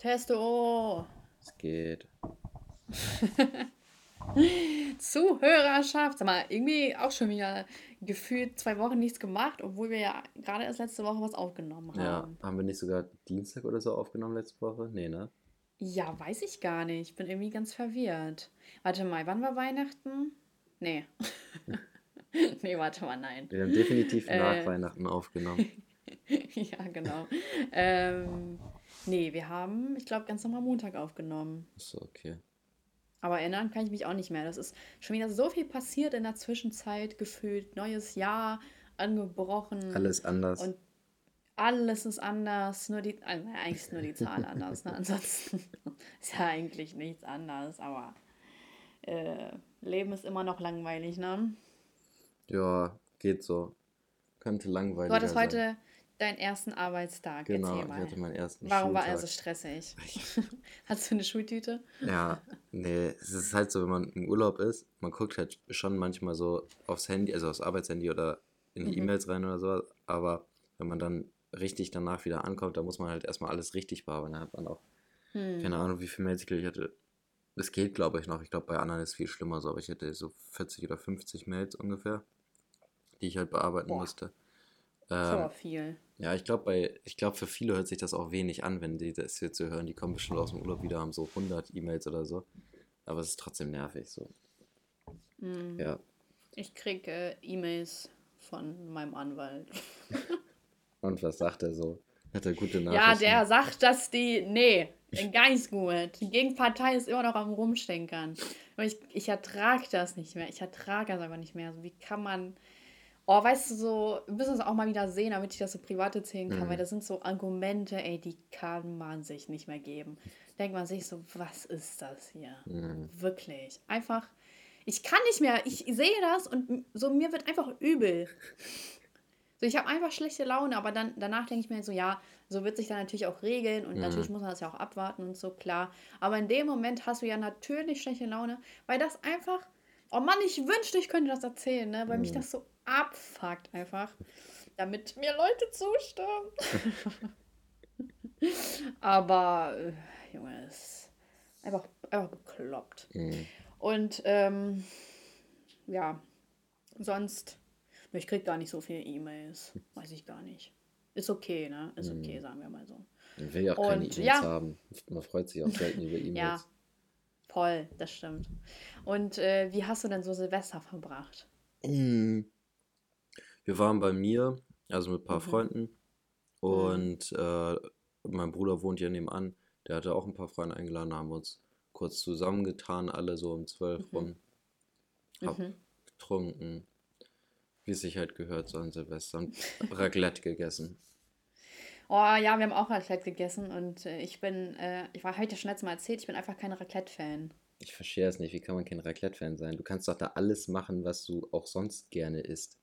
Testo. Es geht. Zuhörerschaft. Sag mal, irgendwie auch schon wieder gefühlt zwei Wochen nichts gemacht, obwohl wir ja gerade erst letzte Woche was aufgenommen haben. Ja, haben wir nicht sogar Dienstag oder so aufgenommen letzte Woche? Nee, ne? Ja, weiß ich gar nicht. Bin irgendwie ganz verwirrt. Warte mal, wann war Weihnachten? Nee. nee, warte mal, nein. Wir haben definitiv nach äh, Weihnachten aufgenommen. ja, genau. ähm, nee, wir haben, ich glaube, ganz normal Montag aufgenommen. Achso, okay. Aber erinnern kann ich mich auch nicht mehr. Das ist schon wieder so viel passiert in der Zwischenzeit gefühlt. Neues Jahr angebrochen. Alles anders. Und alles ist anders. Nur die, also eigentlich ist nur die Zahl anders. Ne? Ansonsten ist ja eigentlich nichts anders. Aber äh, Leben ist immer noch langweilig, ne? Ja, geht so. Könnte langweilig sein. Du hattest heute deinen ersten Arbeitstag. Genau, ich hatte meinen ersten Warum Schultag. war er so stressig? Hast du eine Schultüte? Ja, nee, es ist halt so, wenn man im Urlaub ist, man guckt halt schon manchmal so aufs Handy, also aufs Arbeitshandy oder in die mhm. E-Mails rein oder so, aber wenn man dann richtig danach wieder ankommt, da muss man halt erstmal alles richtig bearbeiten. Da hat man auch, hm. keine Ahnung, wie viele Mails ich hatte. Es geht, glaube ich, noch. Ich glaube, bei anderen ist es viel schlimmer so, aber ich hätte so 40 oder 50 Mails ungefähr, die ich halt bearbeiten Boah. musste. Ähm, so viel. Ja, ich glaube, ich glaube, für viele hört sich das auch wenig an, wenn die das hier zu hören. Die kommen bestimmt aus dem Urlaub wieder, haben so 100 E-Mails oder so. Aber es ist trotzdem nervig so. Mhm. Ja. Ich kriege äh, E-Mails von meinem Anwalt. Und was sagt er so? Hat er gute Nachrichten? Ja, der sagt, dass die. Nee, gar nicht gut. Die Gegenpartei ist immer noch am Rumstenkern. Ich, ich ertrage das nicht mehr. Ich ertrage das aber nicht mehr. Also, wie kann man Oh, weißt du, so, wir müssen es auch mal wieder sehen, damit ich das so privat erzählen kann, mhm. weil das sind so Argumente, ey, die kann man sich nicht mehr geben. Denkt man sich so, was ist das hier? Mhm. Wirklich. Einfach, ich kann nicht mehr, ich sehe das und so mir wird einfach übel. So, ich habe einfach schlechte Laune, aber dann danach denke ich mir so, ja, so wird sich dann natürlich auch regeln und mhm. natürlich muss man das ja auch abwarten und so, klar. Aber in dem Moment hast du ja natürlich schlechte Laune, weil das einfach, oh Mann, ich wünschte, ich könnte das erzählen, ne? weil mich das so abfuckt einfach, damit mir Leute zustimmen. Aber, äh, Junge, ist einfach, einfach bekloppt. Mhm. Und, ähm, ja, sonst, ich krieg gar nicht so viele E-Mails. Weiß ich gar nicht. Ist okay, ne? Ist okay, mhm. sagen wir mal so. Ich will ja auch keine E-Mails ja. haben. Man freut sich auch selten über E-Mails. Ja, voll, das stimmt. Und äh, wie hast du denn so Silvester verbracht? Mhm. Wir waren bei mir, also mit ein paar mhm. Freunden. Mhm. Und äh, mein Bruder wohnt hier nebenan. Der hatte auch ein paar Freunde eingeladen, haben uns kurz zusammengetan, alle so um zwölf mhm. rum. Hab mhm. getrunken, wie es sich halt gehört, so an Silvester. Und Raclette gegessen. Oh ja, wir haben auch Raclette gegessen und äh, ich bin, äh, ich war heute schon letztes Mal erzählt, ich bin einfach kein Raclette-Fan. Ich verstehe es nicht, wie kann man kein Raclette-Fan sein? Du kannst doch da alles machen, was du auch sonst gerne isst.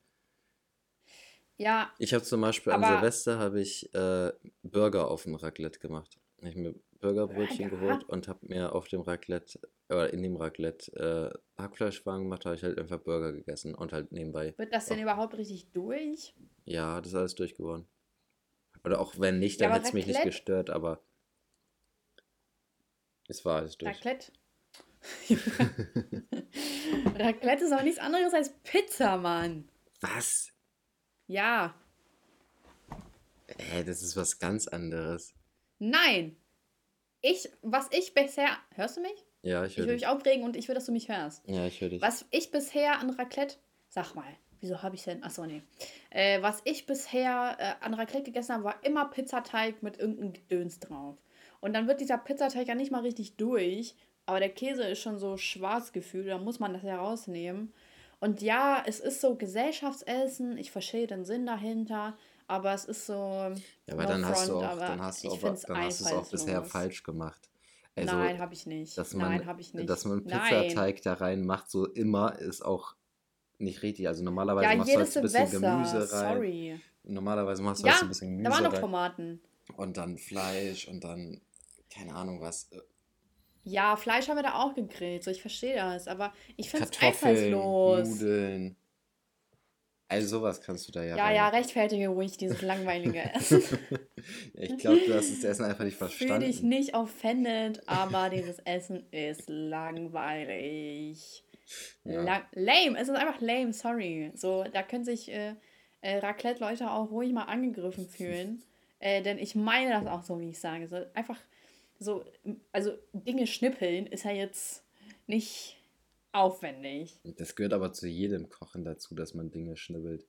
Ja. Ich habe zum Beispiel an Silvester habe ich äh, Burger auf dem Raclette gemacht. Ich habe mir Burgerbrötchen Burger. geholt und habe mir auf dem Raclette oder in dem Raclette äh, Hackfleischwagen gemacht, habe ich halt einfach Burger gegessen und halt nebenbei. Wird das denn überhaupt richtig durch? Ja, das ist alles durch geworden. Oder auch wenn nicht, dann ja, hätte es mich nicht gestört, aber es war alles durch. Raclette? Raclette ist aber nichts anderes als Pizza, Mann. Was? Ja. Hä, das ist was ganz anderes. Nein. Ich, was ich bisher. Hörst du mich? Ja, ich höre Ich will mich aufregen und ich will, dass du mich hörst. Ja, ich höre dich. Was ich bisher an Raclette. Sag mal, wieso habe ich denn. Achso, nee. Äh, was ich bisher äh, an Raclette gegessen habe, war immer Pizzateig mit irgendeinem Gedöns drauf. Und dann wird dieser Pizzateig ja nicht mal richtig durch. Aber der Käse ist schon so schwarz gefühlt. Da muss man das ja rausnehmen. Und ja, es ist so Gesellschaftsessen, ich verstehe den Sinn dahinter, aber es ist so. Ja, aber no dann, front, hast du auch, dann hast du auch, dann hast du es auch bisher falsch gemacht. Also, Nein, habe ich nicht. Dass man, Nein, habe ich nicht. Dass man Pizzateig da rein macht, so immer, ist auch nicht richtig. Also normalerweise ja, machst du halt ein bisschen Gemüse rein. Sorry. Normalerweise machst du ja, halt ein bisschen Gemüse rein. Da waren noch Tomaten. Und dann Fleisch und dann, keine Ahnung was. Ja, Fleisch haben wir da auch gegrillt, so ich verstehe das, aber ich finde es einfallslos. Nudeln. Also sowas kannst du da ja. Ja, ja, rechtfertige ruhig dieses langweilige Essen. ich glaube, du hast das Essen einfach nicht Fühl verstanden. dich nicht offended, aber dieses Essen ist langweilig. Ja. Lang lame, es ist einfach lame, sorry. So, da können sich äh, äh, Raclette-Leute auch ruhig mal angegriffen fühlen. Äh, denn ich meine das auch so, wie ich sage. So, einfach so, also Dinge schnippeln ist ja jetzt nicht aufwendig. Das gehört aber zu jedem Kochen dazu, dass man Dinge schnibbelt.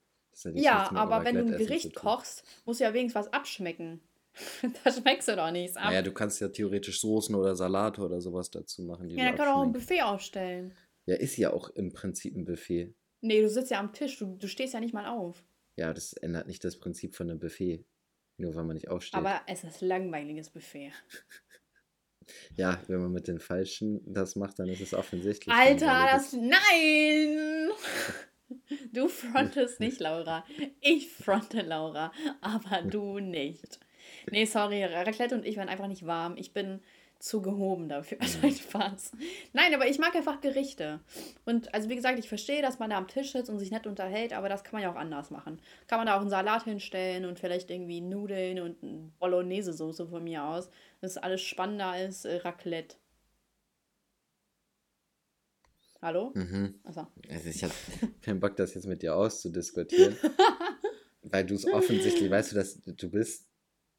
Ja, mit aber wenn du ein Gericht kochst, muss ja wenigstens was abschmecken. da schmeckst du doch nichts ab. Naja, du kannst ja theoretisch Soßen oder Salate oder sowas dazu machen, ja, du dann kann auch ein. Buffet aufstellen. Ja, ist ja auch im Prinzip ein Buffet. Nee, du sitzt ja am Tisch, du, du stehst ja nicht mal auf. Ja, das ändert nicht das Prinzip von einem Buffet. Nur weil man nicht aufsteht. Aber es ist langweiliges Buffet. ja, wenn man mit den Falschen das macht, dann ist es offensichtlich. Alter, das. Nein! Du frontest nicht, Laura. Ich fronte Laura, aber du nicht. Nee, sorry, Raclette und ich waren einfach nicht warm. Ich bin zu gehoben dafür. Nein, Spaß. Nein, aber ich mag einfach Gerichte. Und also wie gesagt, ich verstehe, dass man da am Tisch sitzt und sich nett unterhält, aber das kann man ja auch anders machen. Kann man da auch einen Salat hinstellen und vielleicht irgendwie Nudeln und Bolognese-Soße von mir aus. Das ist alles spannender als äh, Raclette. Hallo? Mhm. Also ich habe keinen Bock, das jetzt mit dir auszudiskutieren. weil du es offensichtlich, weißt du, dass du bist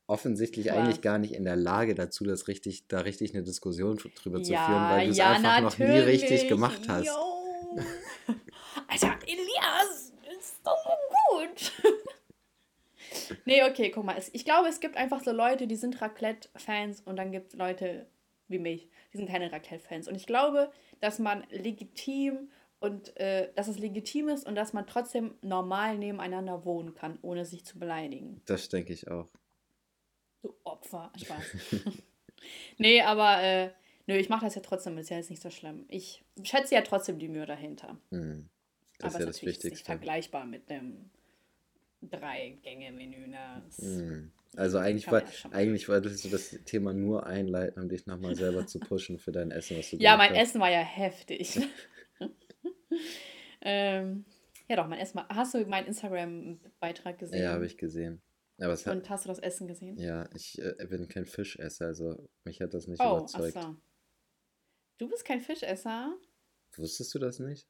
offensichtlich Was? eigentlich gar nicht in der Lage dazu, das richtig, da richtig eine Diskussion drüber zu Ja, führen, weil du es ja, einfach noch nie natürlich. richtig gemacht hast. Yo. Alter, Elias, ist doch gut. nee, okay, guck mal. Ich glaube, es gibt einfach so Leute, die sind Raclette-Fans und dann gibt es Leute wie mich, die sind keine Raclette-Fans. Und ich glaube, dass man legitim und äh, dass es legitim ist und dass man trotzdem normal nebeneinander wohnen kann, ohne sich zu beleidigen. Das denke ich auch. Du Opfer. Spaß. nee, aber äh, nö, ich mache das ja trotzdem, ist ja jetzt nicht so schlimm. Ich schätze ja trotzdem die Mühe dahinter. Hm. Das aber ist ja das jetzt nicht Wichtigste. vergleichbar mit einem Drei-Gänge-Menü. Ne? Das- Hm. Also eigentlich, war, eigentlich wolltest du das Thema nur einleiten, um dich nochmal selber zu pushen für dein Essen, was du Ja, mein hast. Essen war ja heftig. ähm, ja, doch, mein Essen war. Hast du meinen Instagram-Beitrag gesehen? Ja, habe ich gesehen. Aber es hat, Und hast du das Essen gesehen? ja, ich äh, bin kein Fischesser, also mich hat das nicht oh, überzeugt. achso. Du bist kein Fischesser? Wusstest du das nicht?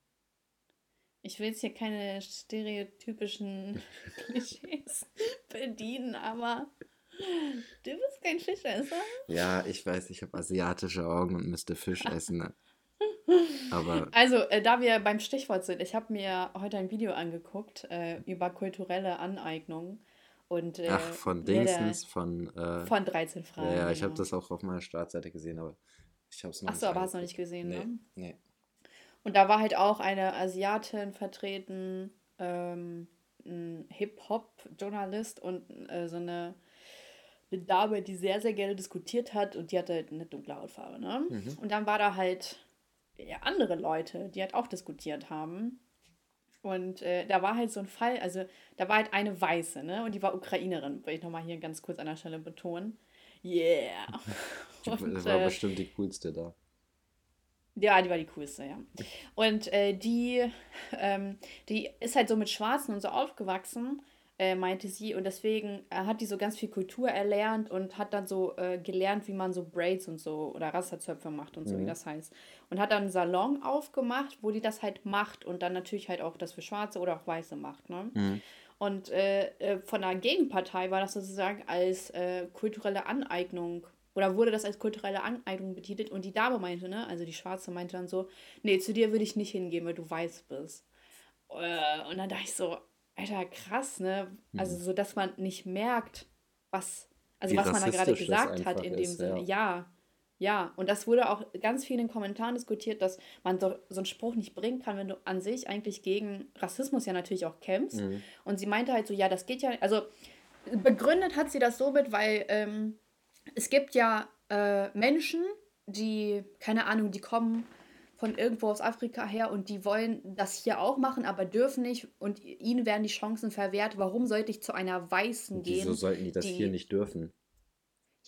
Ich will jetzt hier keine stereotypischen Klischees bedienen, aber du bist kein Fischesser. Ja, ich weiß, ich habe asiatische Augen und müsste Fisch essen. ne? Aber Also, äh, da wir beim Stichwort sind, ich habe mir heute ein Video angeguckt äh, über kulturelle Aneignung und äh, ach, von Dingsens, von. Äh, von 13 Fragen. ja, ja, ich habe genau. das auch auf meiner Startseite gesehen, aber ich habe es noch Ach so, aber hast du noch nicht gesehen, nee, ne? Nee. Und da war halt auch eine Asiatin vertreten, ähm, ein Hip-Hop-Journalist und äh, so eine, eine Dame, die sehr, sehr gerne diskutiert hat und die hatte halt eine dunkle Hautfarbe, ne? Mhm. Und dann war da halt ja, andere Leute, die halt auch diskutiert haben. Und äh, da war halt so ein Fall, also da war halt eine Weiße, ne? Und die war Ukrainerin, will ich nochmal hier ganz kurz an der Stelle betonen. Yeah. Das Und, war äh, bestimmt die coolste da. ja, die war die coolste, ja. Und äh, die, ähm, die ist halt so mit Schwarzen und so aufgewachsen, äh, meinte sie. Und deswegen äh, hat die so ganz viel Kultur erlernt und hat dann so äh, gelernt, wie man so Braids und so oder Rasterzöpfe macht und so, wie Mhm. das heißt. Und hat dann einen Salon aufgemacht, wo die das halt macht und dann natürlich halt auch das für Schwarze oder auch Weiße macht, ne? Mhm. Und äh, äh, von der Gegenpartei war das sozusagen als kulturelle Aneignung oder wurde das als kulturelle Aneignung betitelt und die Dame meinte, ne, also die Schwarze meinte dann so, nee, zu dir würde ich nicht hingehen, weil du weiß bist. Und dann dachte ich so, Alter, krass, ne? Also so, dass man nicht merkt, was, also Wie was man da gerade gesagt hat in dem ist, Sinne. ja. Ja. ja. Und das wurde auch ganz viel in den Kommentaren diskutiert, dass man so, so einen Spruch nicht bringen kann, wenn du an sich eigentlich gegen Rassismus ja natürlich auch kämpfst. Mhm. Und sie meinte halt so, ja, das geht ja, also begründet hat sie das somit, weil ähm, es gibt ja äh, Menschen, die, keine Ahnung, die kommen von irgendwo aus Afrika her und die wollen das hier auch machen, aber dürfen nicht und ihnen werden die Chancen verwehrt. Warum sollte ich zu einer Weißen gehen? Wieso sollten die das die- hier nicht dürfen?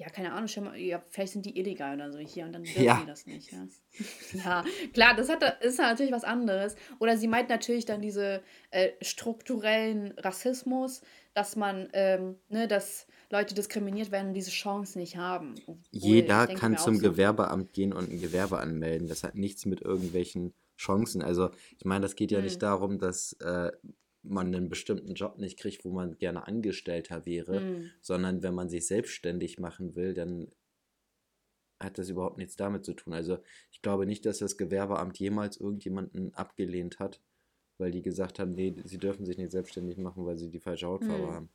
ja, keine Ahnung, mal, ja, vielleicht sind die illegal oder so hier und dann dürfen ja. die das nicht. Ja. ja, klar, das hat, ist natürlich was anderes. Oder sie meint natürlich dann diese äh, strukturellen Rassismus, dass man, ähm, ne, dass Leute diskriminiert werden und diese Chance nicht haben. Obwohl, Jeder kann zum so, Gewerbeamt gehen und ein Gewerbe anmelden. Das hat nichts mit irgendwelchen Chancen. Also ich meine, das geht ja hm. nicht darum, dass äh, man einen bestimmten Job nicht kriegt, wo man gerne Angestellter wäre, mhm. sondern wenn man sich selbstständig machen will, dann hat das überhaupt nichts damit zu tun. Also ich glaube nicht, dass das Gewerbeamt jemals irgendjemanden abgelehnt hat, weil die gesagt haben, nee, sie dürfen sich nicht selbstständig machen, weil sie die falsche Hautfarbe mhm. haben.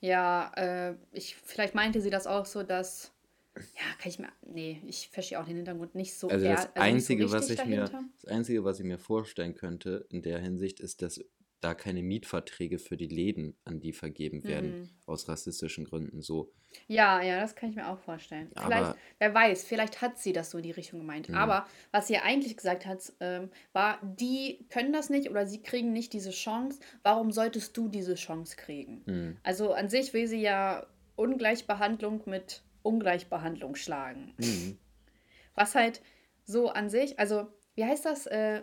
Ja, äh, ich, vielleicht meinte sie das auch so, dass ja, kann ich mir. Nee, ich verstehe auch den Hintergrund nicht so. Also das, eher, also Einzige, so was ich mir, das Einzige, was ich mir vorstellen könnte in der Hinsicht, ist, dass da keine Mietverträge für die Läden an die vergeben werden, mhm. aus rassistischen Gründen so. Ja, ja, das kann ich mir auch vorstellen. Aber vielleicht, wer weiß, vielleicht hat sie das so in die Richtung gemeint. Mhm. Aber was sie eigentlich gesagt hat, ähm, war, die können das nicht oder sie kriegen nicht diese Chance. Warum solltest du diese Chance kriegen? Mhm. Also an sich will sie ja Ungleichbehandlung mit Ungleichbehandlung schlagen. Mhm. Was halt so an sich, also wie heißt das? Äh,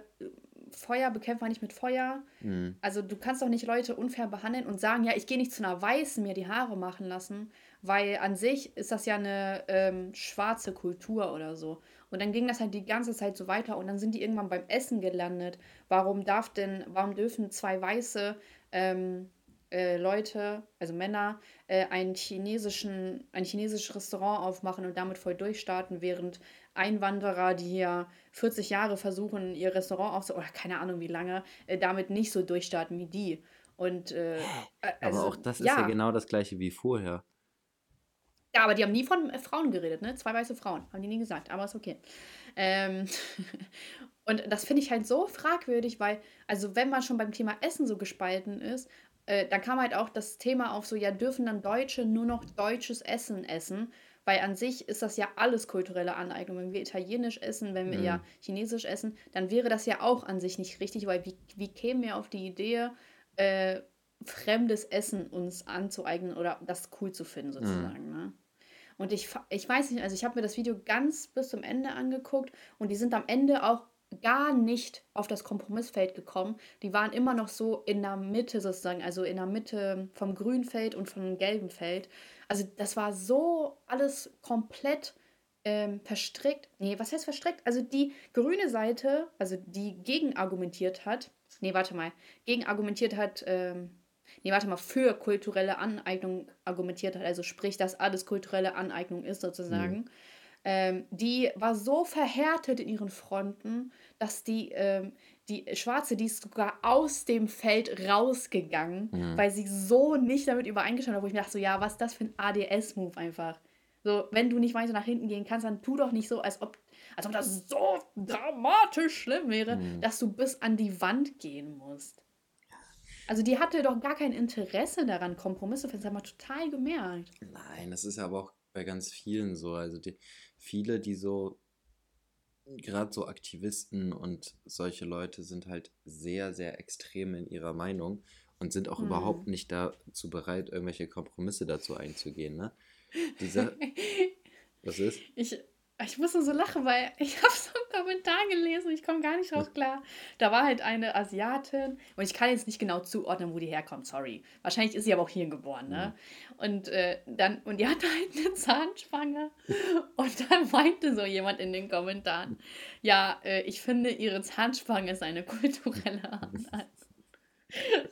Feuer bekämpft man nicht mit Feuer. Mhm. Also du kannst doch nicht Leute unfair behandeln und sagen, ja, ich gehe nicht zu einer Weißen mir die Haare machen lassen, weil an sich ist das ja eine ähm, schwarze Kultur oder so. Und dann ging das halt die ganze Zeit so weiter und dann sind die irgendwann beim Essen gelandet. Warum darf denn, warum dürfen zwei Weiße ähm, äh, Leute, also Männer, äh, einen chinesischen, ein chinesisches Restaurant aufmachen und damit voll durchstarten, während Einwanderer, die hier 40 Jahre versuchen, ihr Restaurant aufzubauen, oder keine Ahnung wie lange, äh, damit nicht so durchstarten wie die. Und, äh, also, aber auch das ist ja. ja genau das gleiche wie vorher. Ja, aber die haben nie von äh, Frauen geredet, ne? Zwei weiße Frauen, haben die nie gesagt, aber ist okay. Ähm und das finde ich halt so fragwürdig, weil, also wenn man schon beim Thema Essen so gespalten ist, äh, dann kam halt auch das Thema auf, so, ja, dürfen dann Deutsche nur noch deutsches Essen essen? Weil an sich ist das ja alles kulturelle Aneignung. Wenn wir italienisch essen, wenn wir mhm. ja chinesisch essen, dann wäre das ja auch an sich nicht richtig, weil wie, wie kämen wir auf die Idee, äh, fremdes Essen uns anzueignen oder das cool zu finden, mhm. sozusagen. Mhm. Ne? Und ich, ich weiß nicht, also ich habe mir das Video ganz bis zum Ende angeguckt und die sind am Ende auch gar nicht auf das Kompromissfeld gekommen. Die waren immer noch so in der Mitte sozusagen, also in der Mitte vom grünen Feld und vom gelben Feld. Also das war so alles komplett ähm, verstrickt. Nee, was heißt verstrickt? Also die grüne Seite, also die gegen argumentiert hat, nee, warte mal, gegen argumentiert hat, ähm, nee, warte mal, für kulturelle Aneignung argumentiert hat, also sprich, dass alles kulturelle Aneignung ist sozusagen. Mhm ähm, die war so verhärtet in ihren Fronten, dass die, ähm, die Schwarze, die ist sogar aus dem Feld rausgegangen, mhm. weil sie so nicht damit übereingestimmt hat, wo ich mir dachte, so, ja, was ist das für ein ADS-Move einfach? So, wenn du nicht weiter nach hinten gehen kannst, dann tu doch nicht so, als ob, als ob das so dramatisch schlimm wäre, mhm. dass du bis an die Wand gehen musst. Also die hatte doch gar kein Interesse daran, Kompromisse zu finden. Das haben wir total gemerkt. Nein, das ist ja aber auch bei ganz vielen so. Also die, viele, die so, gerade so Aktivisten und solche Leute sind halt sehr, sehr extrem in ihrer Meinung und sind auch hm. überhaupt nicht dazu bereit, irgendwelche Kompromisse dazu einzugehen. Ne? Dieser, was ist? Ich, ich musste so lachen, weil ich habe so einen Kommentar gelesen, ich komme gar nicht drauf klar. Da war halt eine Asiatin und ich kann jetzt nicht genau zuordnen, wo die herkommt, sorry. Wahrscheinlich ist sie aber auch hier geboren, ne? Mhm. Und äh, dann, und die hatte halt eine Zahnspange und dann meinte so jemand in den Kommentaren, ja, äh, ich finde, ihre Zahnspange ist eine kulturelle Anlage.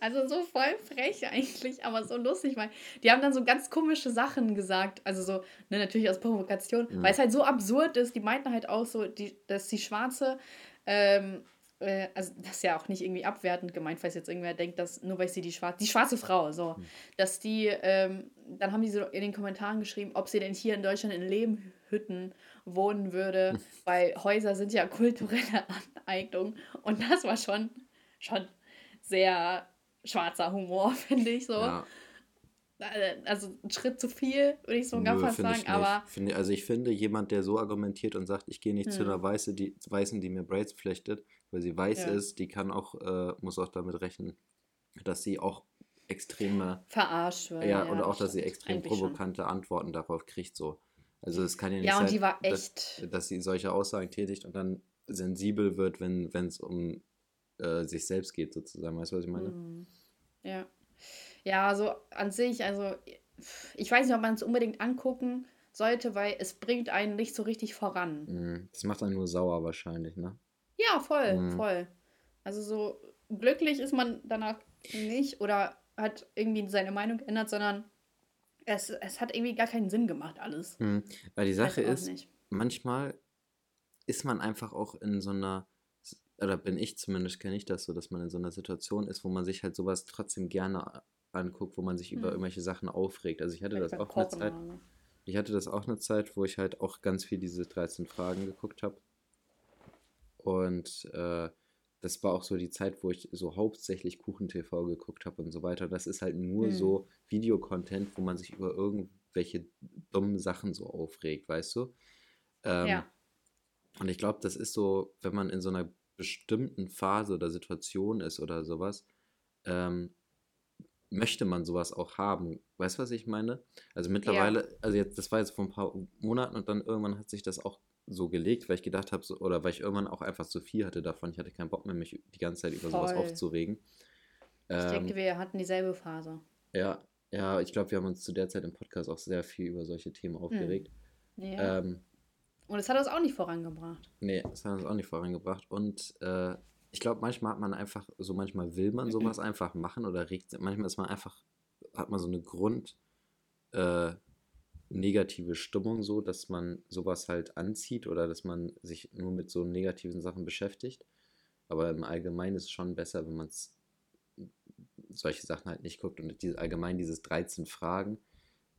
Also so voll frech eigentlich, aber so lustig, weil die haben dann so ganz komische Sachen gesagt. Also so, ne, natürlich aus Provokation, mhm. weil es halt so absurd ist. Die meinten halt auch so, die, dass die Schwarze, ähm, äh, also das ist ja auch nicht irgendwie abwertend gemeint, falls jetzt irgendwer denkt, dass nur weil sie die schwarze, die schwarze Frau, so, mhm. dass die, ähm, dann haben die so in den Kommentaren geschrieben, ob sie denn hier in Deutschland in Lehmhütten wohnen würde, weil Häuser sind ja kulturelle Aneignung. Und das war schon, schon sehr schwarzer Humor, finde ich so. Ja. Äh, also ein Schritt zu viel, würde ich so gar fast sagen, aber. Finde, also ich finde, jemand, der so argumentiert und sagt, ich gehe nicht hm. zu einer Weiße, die, Weißen, die mir Braids flechtet, weil sie weiß ja. ist, die kann auch, äh, muss auch damit rechnen, dass sie auch extreme. Verarscht wird. Ja, ja, und auch, dass sie extrem Eigentlich schon. provokante Antworten darauf kriegt, so. Also es kann ja nicht Ja, sein, die war dass, dass sie solche Aussagen tätigt und dann sensibel wird, wenn es um äh, sich selbst geht, sozusagen. Weißt du, was ich meine? Mhm. Ja. Ja, also an sich, also ich weiß nicht, ob man es unbedingt angucken sollte, weil es bringt einen nicht so richtig voran. Mhm. Das macht einen nur sauer wahrscheinlich, ne? Ja, voll, Mhm. voll. Also so glücklich ist man danach nicht oder hat irgendwie seine Meinung geändert, sondern es, es hat irgendwie gar keinen Sinn gemacht, alles. Mhm. Weil die Sache ist, nicht. manchmal ist man einfach auch in so einer, oder bin ich zumindest, kenne ich das so, dass man in so einer Situation ist, wo man sich halt sowas trotzdem gerne anguckt, wo man sich über Hm. irgendwelche Sachen aufregt. Also ich hatte Vielleicht das beim auch eine Zeit, oder ich hatte das auch eine Zeit, wo ich halt auch ganz viel diese 13 Fragen geguckt habe. Und äh, das war auch so die Zeit, wo ich so hauptsächlich Kuchen-TV geguckt habe und so weiter. Das ist halt nur Hm. so Videocontent, wo man sich über irgendwelche dummen Sachen so aufregt, weißt du? Ähm, Ja. Und ich glaube, das ist so, wenn man in so einer bestimmten Phase oder Situation ist oder sowas, ähm, möchte man sowas auch haben. Weißt du, was ich meine? Also mittlerweile, also jetzt, das war jetzt vor ein paar Monaten und dann irgendwann hat sich das auch so gelegt, weil ich gedacht habe, so, oder weil ich irgendwann auch einfach zu viel hatte davon. Ich hatte keinen Bock mehr, mich die ganze Zeit über sowas Voll. aufzuregen. Ich Ähm, denke, wir hatten dieselbe Phase. ja, ja, ich glaube, wir haben uns zu der Zeit im Podcast auch sehr viel über solche Themen aufgeregt. Ja. Ähm, Und es hat uns auch nicht vorangebracht. Nee, das hat uns auch nicht vorangebracht. Und äh, ich glaube, manchmal hat man einfach, so manchmal will man sowas einfach machen oder regt, manchmal ist man einfach, hat man so eine Grund äh, negative Stimmung so, dass man sowas halt anzieht oder dass man sich nur mit so negativen Sachen beschäftigt. Aber im Allgemeinen ist es schon besser, wenn man solche Sachen halt nicht guckt. Und diese, allgemein dieses 13 Fragen,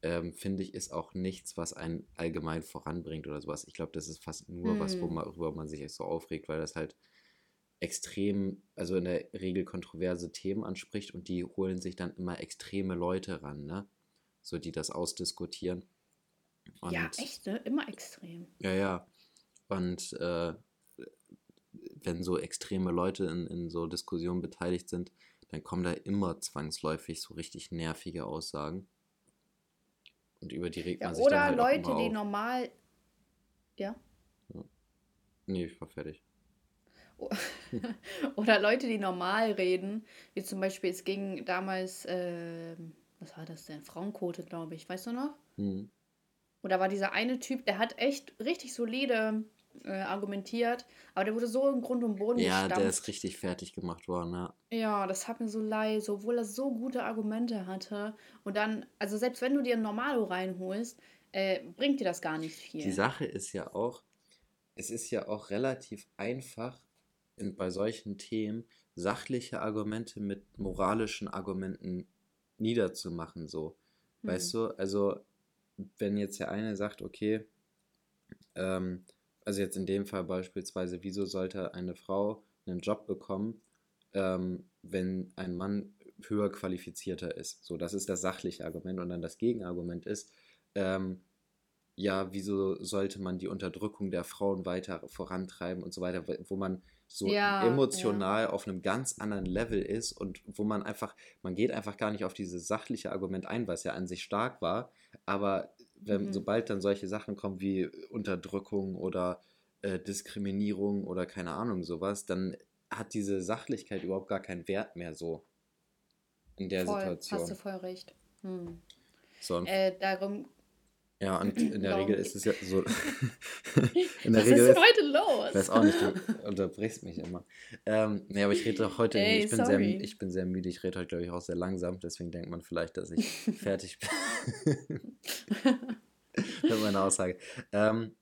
ähm, finde ich, ist auch nichts, was einen allgemein voranbringt oder sowas. Ich glaube, das ist fast nur was, Hm. worüber man sich so aufregt, weil das halt extrem, also in der Regel kontroverse Themen anspricht und die holen sich dann immer extreme Leute ran, ne? So, die das ausdiskutieren. Und, ja, echt, ne? Immer extrem. Ja, ja. Und äh, wenn so extreme Leute in, in so Diskussionen beteiligt sind, dann kommen da immer zwangsläufig so richtig nervige Aussagen. Und über die regt Ja, man sich dann oder halt auch Leute, immer die auf. normal. Ja. Nee, ich war fertig. Oder Leute, die normal reden, wie zum Beispiel, es ging damals, ähm, was war das denn? Frauenquote, glaube ich, weißt du noch? Hm. Oder war dieser eine Typ, der hat echt richtig solide äh, argumentiert, aber der wurde so im Grund und Boden Ja, der gestampft. ist richtig fertig gemacht worden, ja. Ja, das hat mir so leid, so, obwohl er so gute Argumente hatte. Und dann, also selbst wenn du dir ein Normalo reinholst, äh, bringt dir das gar nicht viel. Die Sache ist ja auch, es ist ja auch relativ einfach, in, bei solchen Themen sachliche Argumente mit moralischen Argumenten niederzumachen, so. Hm. Weißt du, also wenn jetzt der eine sagt, okay, ähm, also jetzt in dem Fall beispielsweise, wieso sollte eine Frau einen Job bekommen, ähm, wenn ein Mann höher qualifizierter ist? So, das ist das sachliche Argument. Und dann das Gegenargument ist, ähm, ja, wieso sollte man die Unterdrückung der Frauen weiter vorantreiben und so weiter, wo man so Ja, emotional auf einem ganz anderen Level ist und wo man einfach, man geht einfach gar nicht auf dieses sachliche Argument ein, was ja an sich stark war, aber wenn, Mhm. sobald dann solche Sachen kommen wie Unterdrückung oder äh, Diskriminierung oder keine Ahnung sowas, dann hat diese Sachlichkeit überhaupt gar keinen Wert mehr so in der voll, Situation. hast du voll recht. Hm. So, Äh, darum, Ja, und in der Regel ist es ja so. in der was Regel ist denn heute los? Weiß auch nicht, du unterbrichst mich immer. Ähm, nee, aber ich rede doch heute. Ey, ich, bin sehr, ich bin sehr müde. Ich rede heute, glaube ich, auch sehr langsam. Deswegen denkt man vielleicht, dass ich fertig bin. Mit meiner Aussage. Ähm,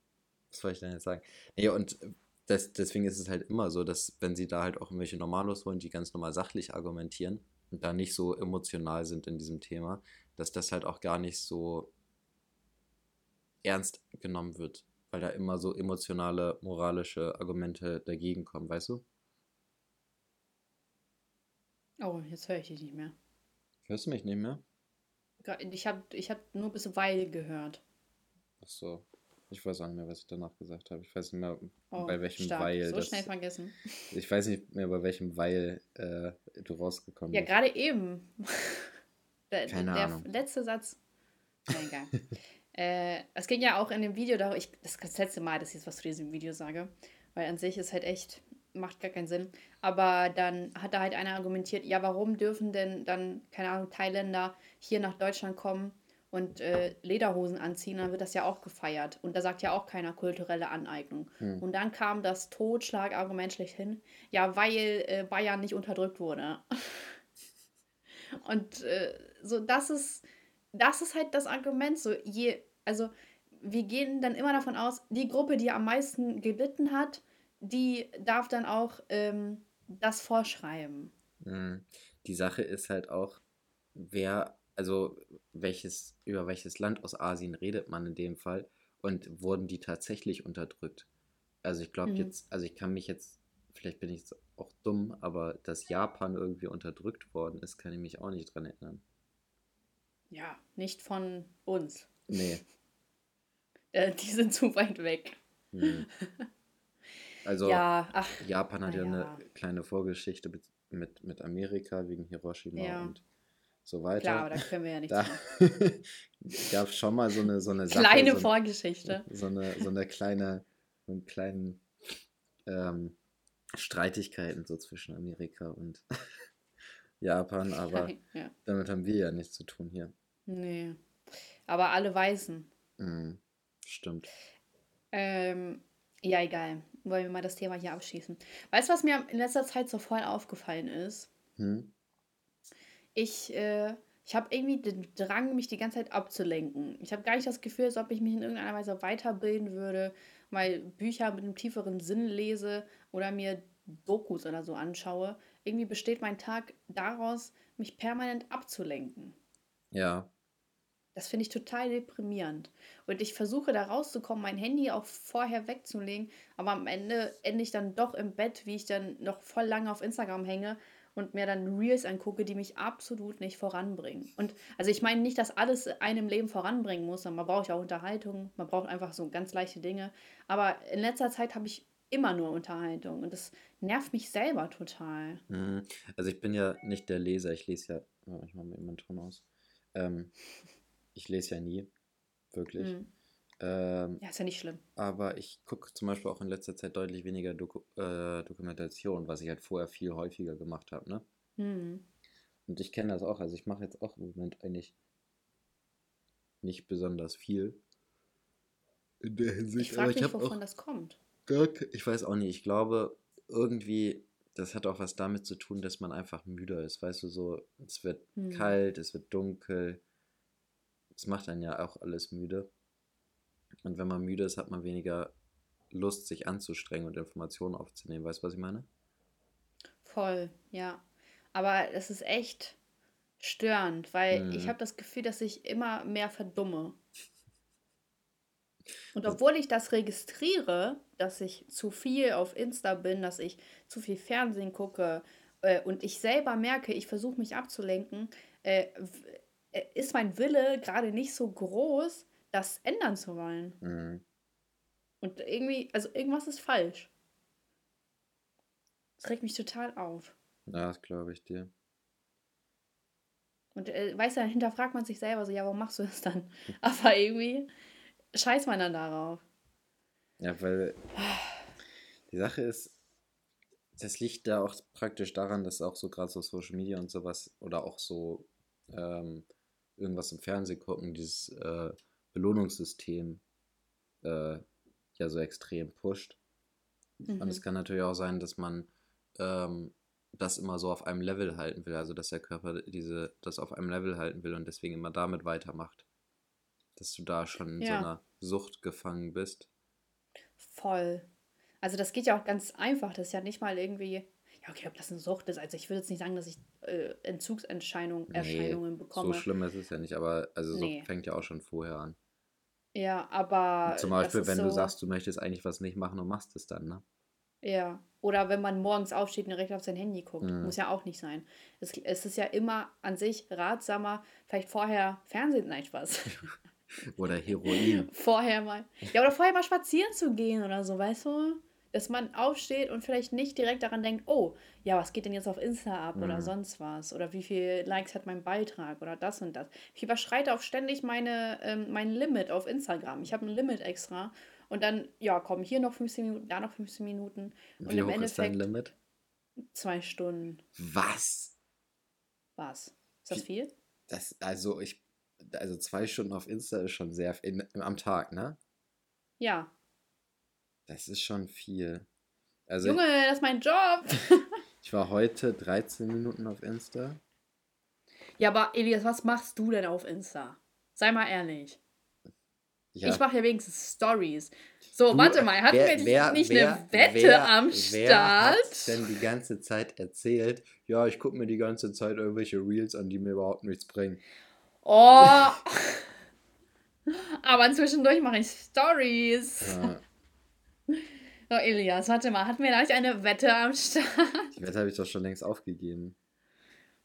was soll ich denn jetzt sagen? Nee, und das, deswegen ist es halt immer so, dass, wenn sie da halt auch irgendwelche Normalos holen, die ganz normal sachlich argumentieren und da nicht so emotional sind in diesem Thema, dass das halt auch gar nicht so ernst genommen wird, weil da immer so emotionale, moralische Argumente dagegen kommen, weißt du? oh, jetzt höre ich dich nicht mehr. Hörst du mich nicht mehr? Ich habe ich hab nur bis Weil gehört. Ach so. Ich weiß auch nicht mehr, was ich danach gesagt habe. Ich weiß nicht mehr, Oh, bei welchem stark. Weil. So das, schnell vergessen. ich weiß nicht mehr, bei welchem Weil äh, du rausgekommen Ja, bist. gerade eben. Der, Keine der Ahnung. letzte Satz. Ja, egal. äh, es ging ja auch in dem Video darum, ich, das ist das letzte Mal, dass ich jetzt was zu diesem Video sage, weil an sich ist halt echt, macht gar keinen Sinn. Aber dann hat da halt einer argumentiert, ja, warum dürfen denn dann, keine Ahnung, Thailänder hier nach Deutschland kommen und äh, Lederhosen anziehen, dann wird das ja auch gefeiert. Und da sagt ja auch keiner kulturelle Aneignung. Hm. Und dann kam das Totschlagargument schlechthin, ja, weil äh, Bayern nicht unterdrückt wurde. und äh, so, das ist, das ist halt das Argument. So, je, also wir gehen dann immer davon aus, die Gruppe, die am meisten gelitten hat, die darf dann auch ähm, das vorschreiben. Hm. Die Sache ist halt auch, wer also welches, über welches Land aus Asien redet man in dem Fall und wurden die tatsächlich unterdrückt? Also ich glaube mhm. jetzt, also ich kann mich jetzt, vielleicht bin ich jetzt auch dumm, aber dass Japan irgendwie unterdrückt worden ist, kann ich mich auch nicht dran erinnern. Ja, nicht von uns. Nee. äh, die sind zu weit weg. Hm. Also ja, ach, Japan hat ja, ja, eine kleine Vorgeschichte mit, mit, mit Amerika wegen Hiroshima ja. und so weiter. Klar, aber da können wir ja nicht da gab schon mal so eine, so eine Sache, Kleine so, Vorgeschichte. So eine, so eine kleine, so einen kleinen ähm, Streitigkeiten so zwischen Amerika und Japan, aber ja. damit haben wir ja nichts zu tun hier. Nee. Aber alle Weißen. Mhm. Stimmt. Ähm, ja, egal. Wollen wir mal das Thema hier abschließen. Weißt du, was mir in letzter Zeit so voll aufgefallen ist? Hm? ich, äh, ich habe irgendwie den Drang, mich die ganze Zeit abzulenken. Ich habe gar nicht das Gefühl, als ob ich mich in irgendeiner Weise weiterbilden würde, mal Bücher mit einem tieferen Sinn lese oder mir Dokus oder so anschaue. Irgendwie besteht mein Tag daraus, mich permanent abzulenken. Ja. Das finde ich total deprimierend. Und ich versuche da rauszukommen, mein Handy auch vorher wegzulegen, aber am Ende ende ich dann doch im Bett, wie ich dann noch voll lange auf Instagram hänge und mir dann Reels angucke, die mich absolut nicht voranbringen. Und also ich meine nicht, dass alles einem Leben voranbringen muss, man braucht ja auch Unterhaltung, man braucht einfach so ganz leichte Dinge. Aber in letzter Zeit habe ich immer nur Unterhaltung und das nervt mich selber total. Mhm. Also ich bin ja nicht der Leser, ich lese ja, ich mache mir immer einen Ton aus. Ähm, ich lese ja nie, wirklich. Mhm. Ähm, ja, ist ja nicht schlimm. Aber ich gucke zum Beispiel auch in letzter Zeit deutlich weniger Doku äh, Dokumentation, was ich halt vorher viel häufiger gemacht habe, ne? Mhm. Und ich kenne das auch, also ich mache jetzt auch im Moment eigentlich nicht besonders viel in der Hinsicht. Ich frage mich, wovon auch, das kommt. Ich weiß auch nicht, ich glaube irgendwie, das hat auch was damit zu tun, dass man einfach müder ist, weißt du, so, es wird mhm. kalt, es wird dunkel, es macht einen ja auch alles müde. Und wenn man müde ist, hat man weniger Lust, sich anzustrengen und Informationen aufzunehmen. Weißt du, was ich meine? Voll, ja. Aber es ist echt störend, weil mhm. ich habe das Gefühl, dass ich immer mehr verdumme. Und obwohl ich das registriere, dass ich zu viel auf Insta bin, dass ich zu viel Fernsehen gucke äh, und ich selber merke, ich versuche mich abzulenken, äh ist mein Wille gerade nicht so groß, das ändern zu wollen. Mhm. Und irgendwie, also irgendwas ist falsch. Das regt mich total auf. Ja, das glaube ich dir. Und äh, weißt du, dann hinterfragt man sich selber so, ja, warum machst du das dann? Aber irgendwie scheißt man dann darauf. Ja, weil die Sache ist, das liegt da auch praktisch daran, dass auch so gerade so Social Media und sowas oder auch so ähm, irgendwas im Fernsehen gucken, dieses äh, Belohnungssystem äh, ja so extrem pusht. Mhm. Und es mhm. kann natürlich auch sein, dass man ähm, das immer so auf einem Level halten will, also dass der Körper diese, das auf einem Level halten will und deswegen immer damit weitermacht. Dass du da schon in ja. so einer Sucht gefangen bist. Voll. Also das geht ja auch ganz einfach. Das ist ja nicht mal irgendwie, ja okay, ob das eine Sucht ist. Also ich würde jetzt nicht sagen, dass ich äh, Entzugserscheinungen nee, bekomme. So schlimm ist es ja nicht, aber also nee. so fängt ja auch schon vorher an. Ja, aber. Zum Beispiel, wenn so, du sagst, du möchtest eigentlich was nicht machen und machst es dann, ne? Ja. Oder wenn man morgens aufsteht und direkt auf sein Handy guckt. Mhm. Muss ja auch nicht sein. Es, es ist ja immer an sich ratsamer, vielleicht vorher Fernsehen, nein, Spaß. oder Heroin. vorher mal. Ja, oder vorher mal spazieren zu gehen oder so, weißt du? Dass man aufsteht und vielleicht nicht direkt daran denkt, oh, ja, was geht denn jetzt auf Insta ab oder Mhm. sonst was? Oder wie viel Likes hat mein Beitrag oder das und das. Ich überschreite auch ständig meine, ähm, mein Limit auf Instagram. Ich habe ein Limit extra. Und dann, ja, komm, hier noch 15 Minuten, da noch 15 Minuten. Und Wie im hoch ist dein Endeffekt Limit? zwei Stunden. Was? Was? Ist das viel? Das, also ich, also zwei Stunden auf Insta ist schon sehr in, am Tag, ne? Ja. Das ist schon viel. Also Junge, das ist mein Job. ich war heute 13 Minuten auf Insta. ja, aber Elias, was machst du denn auf Insta? Sei mal ehrlich. Ja. Ich mache ja wenigstens Stories. So, Du, warte mal, hatten wer- wir wer- nicht wer- eine Wette wer- am Wer hat Start? denn die ganze Zeit erzählt, ja, ich gucke mir die ganze Zeit irgendwelche Reels an, die mir überhaupt nichts bringen. Oh. Aber zwischendurch mache ich Stories. Ja, So, Elias, warte mal, hatten wir da nicht eine Wette am Start? die Wette habe ich doch schon längst aufgegeben.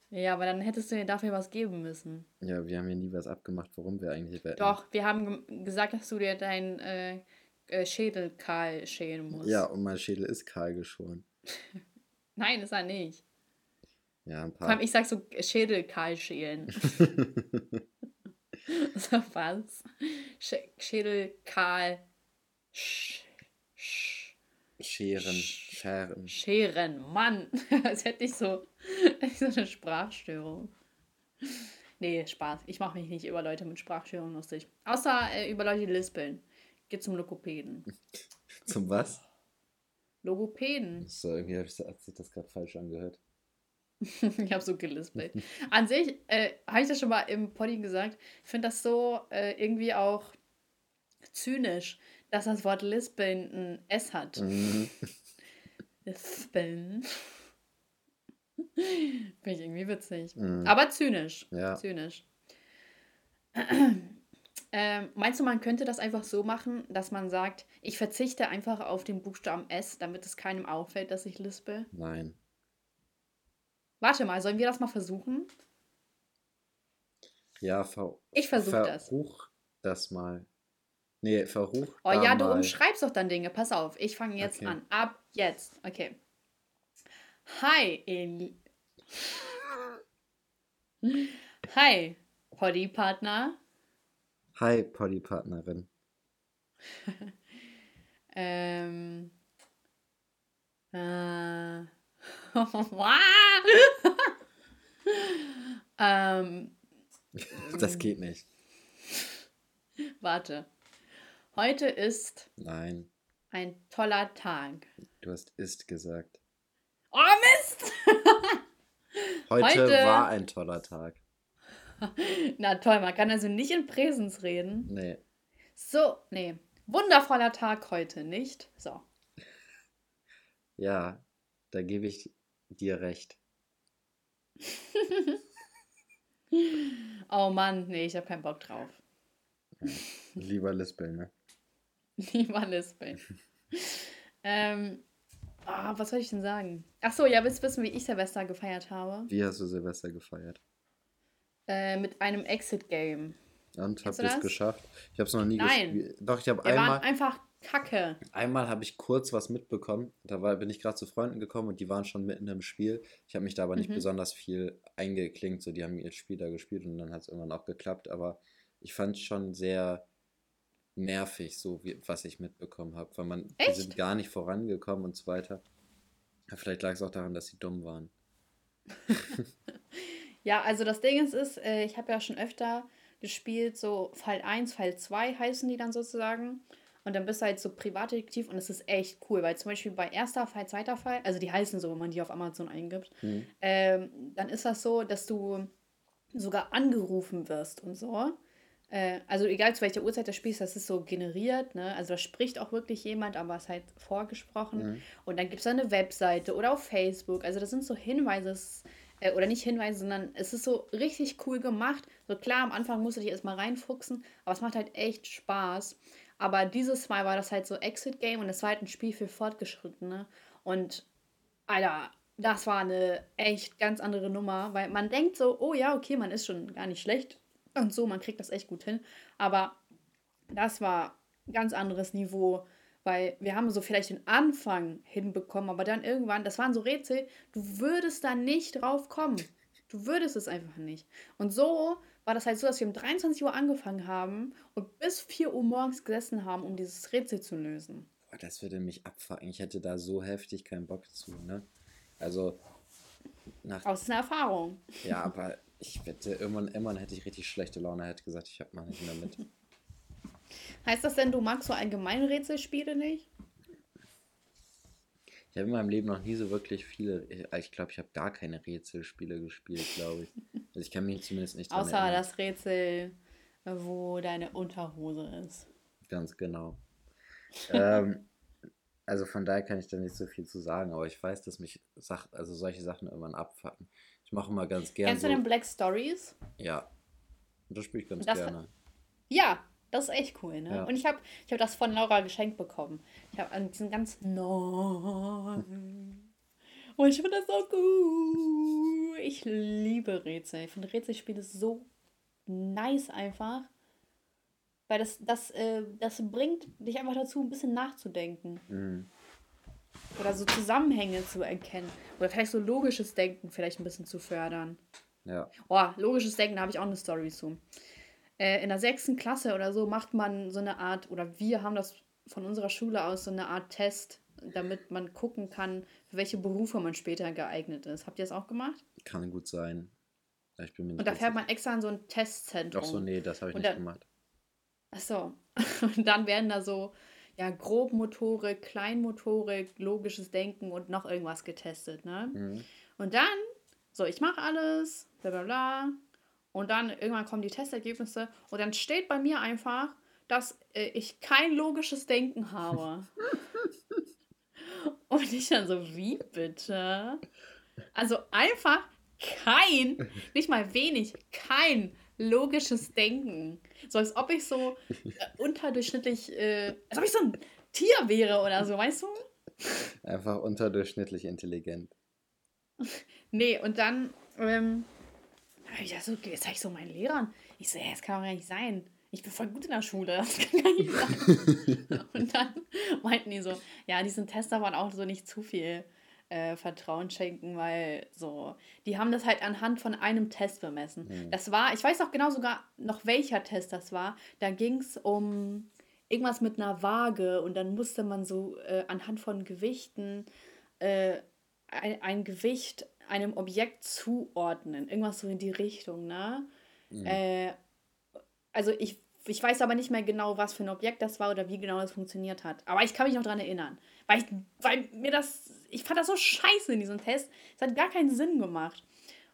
Ja, aber dann hättest du mir dafür was geben müssen. Ja, wir haben ja nie was abgemacht, warum wir eigentlich wetten. Doch, wir haben gesagt, dass du dir deinen äh, äh, Schädel kahl schälen musst. Ja, und mein Schädel ist kahl geschoren. Nein, ist er nicht. Ja, ein Vor allem, paar. ich sag so Schädel kahl schälen. so was? Sch Schädel kahl sch sch Scheren, Scheren. scheren. Mann, als hätte ich so, so eine Sprachstörung. Nee, Spaß. Ich mache mich nicht über Leute mit Sprachstörungen lustig. Außer äh, über Leute, die lispeln. Geh zum Logopäden. Zum was? Logopäden. So, irgendwie hab ich, hat sich das gerade falsch angehört. ich habe so gelispelt. An sich, äh, habe ich das schon mal im Poddy gesagt, ich finde das so äh, irgendwie auch zynisch, dass das Wort Lispeln ein S hat. Mhm. Lispeln. finde ich irgendwie witzig. Mhm. Aber zynisch. Ja. Zynisch. ähm, meinst du, man könnte das einfach so machen, dass man sagt, ich verzichte einfach auf den Buchstaben S, damit es keinem auffällt, dass ich lispel? Nein. Warte mal, sollen wir das mal versuchen? Ja, ver Ich versuch das. Verruch das mal. Nee, verruch Oh ja, du umschreibst doch dann Dinge. Pass auf, ich fange jetzt Okay. an. Ab jetzt. Okay. Hi, Eli. Hi, Poddy-Partner. Hi, Poddy-Partnerin. Ähm. Äh. ähm, Das geht nicht. warte. Heute ist Nein, ein toller Tag. du hast ist gesagt. Oh Mist! Heute, Heute- war ein toller Tag. Na toll, man kann also nicht in Präsens reden. Nee. So, nee. Wundervoller Tag heute, nicht? So. Ja, da gebe ich dir recht. Oh Mann, nee, ich habe keinen Bock drauf. Lieber Lispeln, ne? Lieber Lispeln. ähm, ah, was soll ich denn sagen? Ach so, ja, willst du wissen, wie ich Silvester gefeiert habe? Wie hast du Silvester gefeiert? Äh, mit einem Exit-Game. Und habt ihr es geschafft? Ich habe es noch nie Nein. gespielt. Doch, ich habe Wir waren einmal, einfach kacke. einmal habe ich kurz was mitbekommen. Da war, bin ich gerade zu Freunden gekommen und die waren schon mitten im Spiel. Ich habe mich da aber nicht Mhm. besonders viel eingeklinkt. So, die haben ihr Spiel da gespielt und dann hat es irgendwann auch geklappt. Aber ich fand es schon sehr nervig, so wie, was ich mitbekommen habe. Weil man, die Echt? sind gar nicht vorangekommen und so weiter. Vielleicht lag es auch daran, dass sie dumm waren. Ja, also das Ding ist, ist äh, ich habe ja schon öfter gespielt, so Fall 1, Fall 2 heißen die dann sozusagen. Und dann bist du halt so Privatdetektiv und es ist echt cool, weil zum Beispiel bei erster Fall, zweiter Fall, also die heißen so, wenn man die auf Amazon eingibt, Mhm. ähm, dann ist das so, dass du sogar angerufen wirst und so. Äh, also egal zu welcher Uhrzeit du spielst, das ist so generiert, ne? Also da spricht auch wirklich jemand, aber es ist halt vorgesprochen. Mhm. Und dann gibt es da eine Webseite oder auf Facebook. Also das sind so Hinweise, äh, oder nicht Hinweise, sondern es ist so richtig cool gemacht. So klar, am Anfang musst du dich erstmal reinfuchsen, aber es macht halt echt Spaß. Aber dieses Mal war das halt so Exit-Game und es war halt ein Spiel für Fortgeschrittene. Und Alter, das war eine echt ganz andere Nummer, weil man denkt so, oh ja, okay, man ist schon gar nicht schlecht und so, man kriegt das echt gut hin. Aber das war ein ganz anderes Niveau, Weil wir haben so vielleicht den Anfang hinbekommen, aber dann irgendwann, das waren so Rätsel, du würdest da nicht drauf kommen. Du würdest es einfach nicht. Und so war das halt so, dass wir um 23 Uhr angefangen haben und bis 4 Uhr morgens gesessen haben, um dieses Rätsel zu lösen. Boah, das würde mich abfacken. Ich hätte da so heftig keinen Bock zu, ne? Also, nach. Aus einer Erfahrung. Ja, aber ich wette, irgendwann, irgendwann hätte ich richtig schlechte Laune, hätte gesagt, ich hab mal nicht mehr mit. Heißt das denn, du magst so allgemeine Rätselspiele nicht? Ich habe in meinem Leben noch nie so wirklich viele. Ich glaube, ich habe gar keine Rätselspiele gespielt, glaube ich. Also ich kann mich zumindest nicht Außer erinnern. das Rätsel, wo deine Unterhose ist. Ganz genau. ähm, also von daher kann ich da nicht so viel zu sagen, aber ich weiß, dass mich Sach also solche Sachen irgendwann abfacken. Ich mache immer ganz gerne. Kennst so, du den Black Stories? Ja. Das spiele ich ganz das, gerne. Ja, das ist echt cool, ne? Ja. Und ich habe ich hab das von Laura geschenkt bekommen. Ich habe an diesen ganz neuen. Und ich finde das so cool. Ich liebe Rätsel. Ich finde Rätselspiele so nice einfach. Weil das, das, äh, das bringt dich einfach dazu, ein bisschen nachzudenken. Mhm. Oder so Zusammenhänge zu erkennen. Oder vielleicht so logisches Denken vielleicht ein bisschen zu fördern. Ja. Oh, logisches Denken, da habe ich auch eine Story zu äh, in der sechsten Klasse oder so macht man so eine Art, oder wir haben das von unserer Schule aus so eine Art Test, damit man gucken kann, für welche Berufe man später geeignet ist. Habt ihr das auch gemacht? Kann gut sein. Ich bin mir nicht Und da fährt man extra in so ein Testzentrum. Ach so, nee, das habe ich Und nicht da, gemacht. Ach so. Und dann werden da so ja, Grobmotorik, Kleinmotorik, logisches Denken und noch irgendwas getestet, ne? Mhm. Und dann, so, ich mache alles, bla bla bla, und dann irgendwann kommen die Testergebnisse und dann steht bei mir einfach, dass äh, ich kein logisches Denken habe. und ich dann so, wie bitte? Also einfach kein, nicht mal wenig, kein logisches Denken. So als ob ich so äh, unterdurchschnittlich, äh, als ob ich so ein Tier wäre oder so, weißt du? Einfach unterdurchschnittlich intelligent. nee, und dann ähm, ich so, jetzt zeige ich so meinen Lehrern. Ich so, ja, das kann doch gar nicht sein. Ich bin voll gut in der Schule, das kann gar nicht sein. und dann meinten die so, ja, diesen Tester waren auch so nicht zu viel äh, Vertrauen schenken, weil so, die haben das halt anhand von einem Test bemessen. Mhm. Das war, ich weiß auch genau sogar noch welcher Test das war. Da ging es um irgendwas mit einer Waage und dann musste man so äh, anhand von Gewichten äh, ein, ein Gewicht einem Objekt zuordnen. Irgendwas so in die Richtung, ne? Mhm. Äh, also ich, ich weiß aber nicht mehr genau, was für ein Objekt das war oder wie genau das funktioniert hat. Aber ich kann mich noch daran erinnern. Weil, ich, weil mir das, ich fand das so scheiße in diesem Test. Es hat gar keinen Sinn gemacht.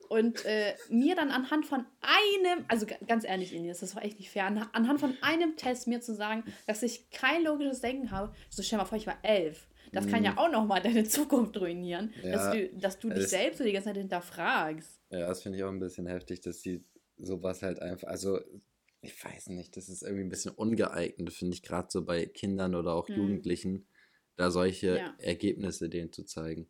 Und äh, mir dann anhand von einem, also ganz ehrlich, Ines, das war echt nicht fair, anhand von einem Test mir zu sagen, dass ich kein logisches Denken habe, so stell mal vor, ich war elf. Das kann ja mhm. auch nochmal deine Zukunft ruinieren, ja, dass du, dass du dich selbst so die ganze Zeit hinterfragst. Ja, das finde ich auch ein bisschen heftig, dass die sowas halt einfach, also ich weiß nicht, das ist irgendwie ein bisschen ungeeignet, finde ich, gerade so bei Kindern oder auch hm. Jugendlichen, da solche ja. Ergebnisse denen zu zeigen.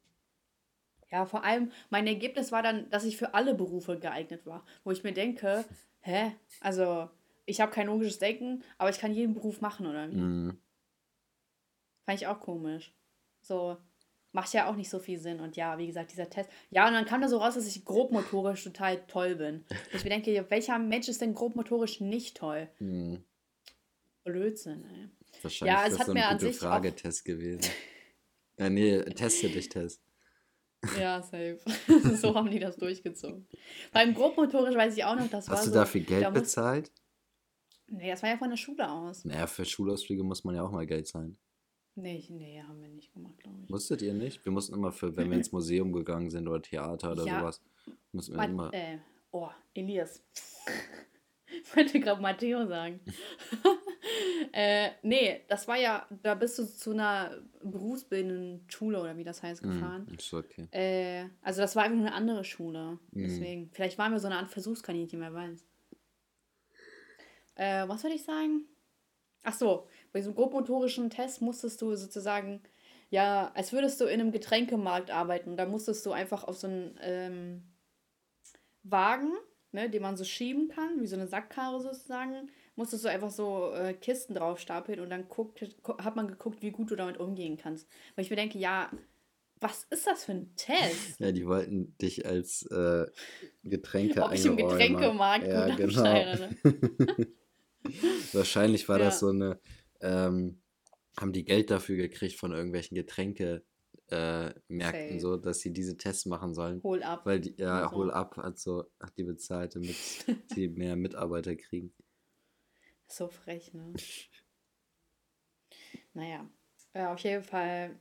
Ja, vor allem, mein Ergebnis war dann, dass ich für alle Berufe geeignet war, wo ich mir denke, hä, also ich habe kein logisches Denken, aber ich kann jeden Beruf machen, oder wie? Mhm. Fand ich auch komisch. So, macht ja auch nicht so viel Sinn. Und ja, wie gesagt, dieser Test. Ja, und dann kam da so raus, dass ich grobmotorisch total toll bin. ich mir denke, welcher Mensch ist denn grobmotorisch nicht toll? Hm. Blödsinn, ey. Wahrscheinlich ja, es hat so mir an sich Fragetest gewesen. ja, nee, teste dich, Test. Ja, safe. so haben die das durchgezogen. Beim grobmotorisch weiß ich auch noch, das Hast war Hast du so, dafür Geld da bezahlt? Nee, das war ja von der Schule aus. Naja, für Schulausflüge muss man ja auch mal Geld zahlen. Nee, nee, haben wir nicht gemacht, glaube ich. Musstet ihr nicht? Wir mussten immer für, wenn wir ins Museum gegangen sind oder Theater oder ja. sowas, mussten wir Mat immer. Äh, oh, Elias. ich wollte gerade Matteo sagen. äh, nee, das war ja, da bist du zu einer berufsbildenden Schule oder wie das heißt hm, gefahren. Mm, ist okay. Äh, also das war einfach eine andere Schule. Mm. Deswegen. Vielleicht waren wir so eine Art Versuchskaninchen, wer weiß. Äh, was soll ich sagen? Ach so, bei so einem grobmotorischen Test musstest du sozusagen, ja, als würdest du in einem Getränkemarkt arbeiten. Da musstest du einfach auf so einen ähm, Wagen, ne, den man so schieben kann, wie so eine Sackkarre sozusagen, musstest du einfach so äh, Kisten draufstapeln und dann guckt, hat man geguckt, wie gut du damit umgehen kannst. Weil ich mir denke, ja, was ist das für ein Test? Ja, die wollten dich als äh, Getränke Ob ich im Getränkemarkt ja, genau. Wahrscheinlich war ja. das so eine, ähm, haben die Geld dafür gekriegt von irgendwelchen Getränke äh, Märkten, so, dass sie diese Tests machen sollen. Hol ab. Weil die, ja, also. hol ab hat so, hat die bezahlt, damit sie mehr Mitarbeiter kriegen. So frech, ne? naja. Ja, auf jeden Fall.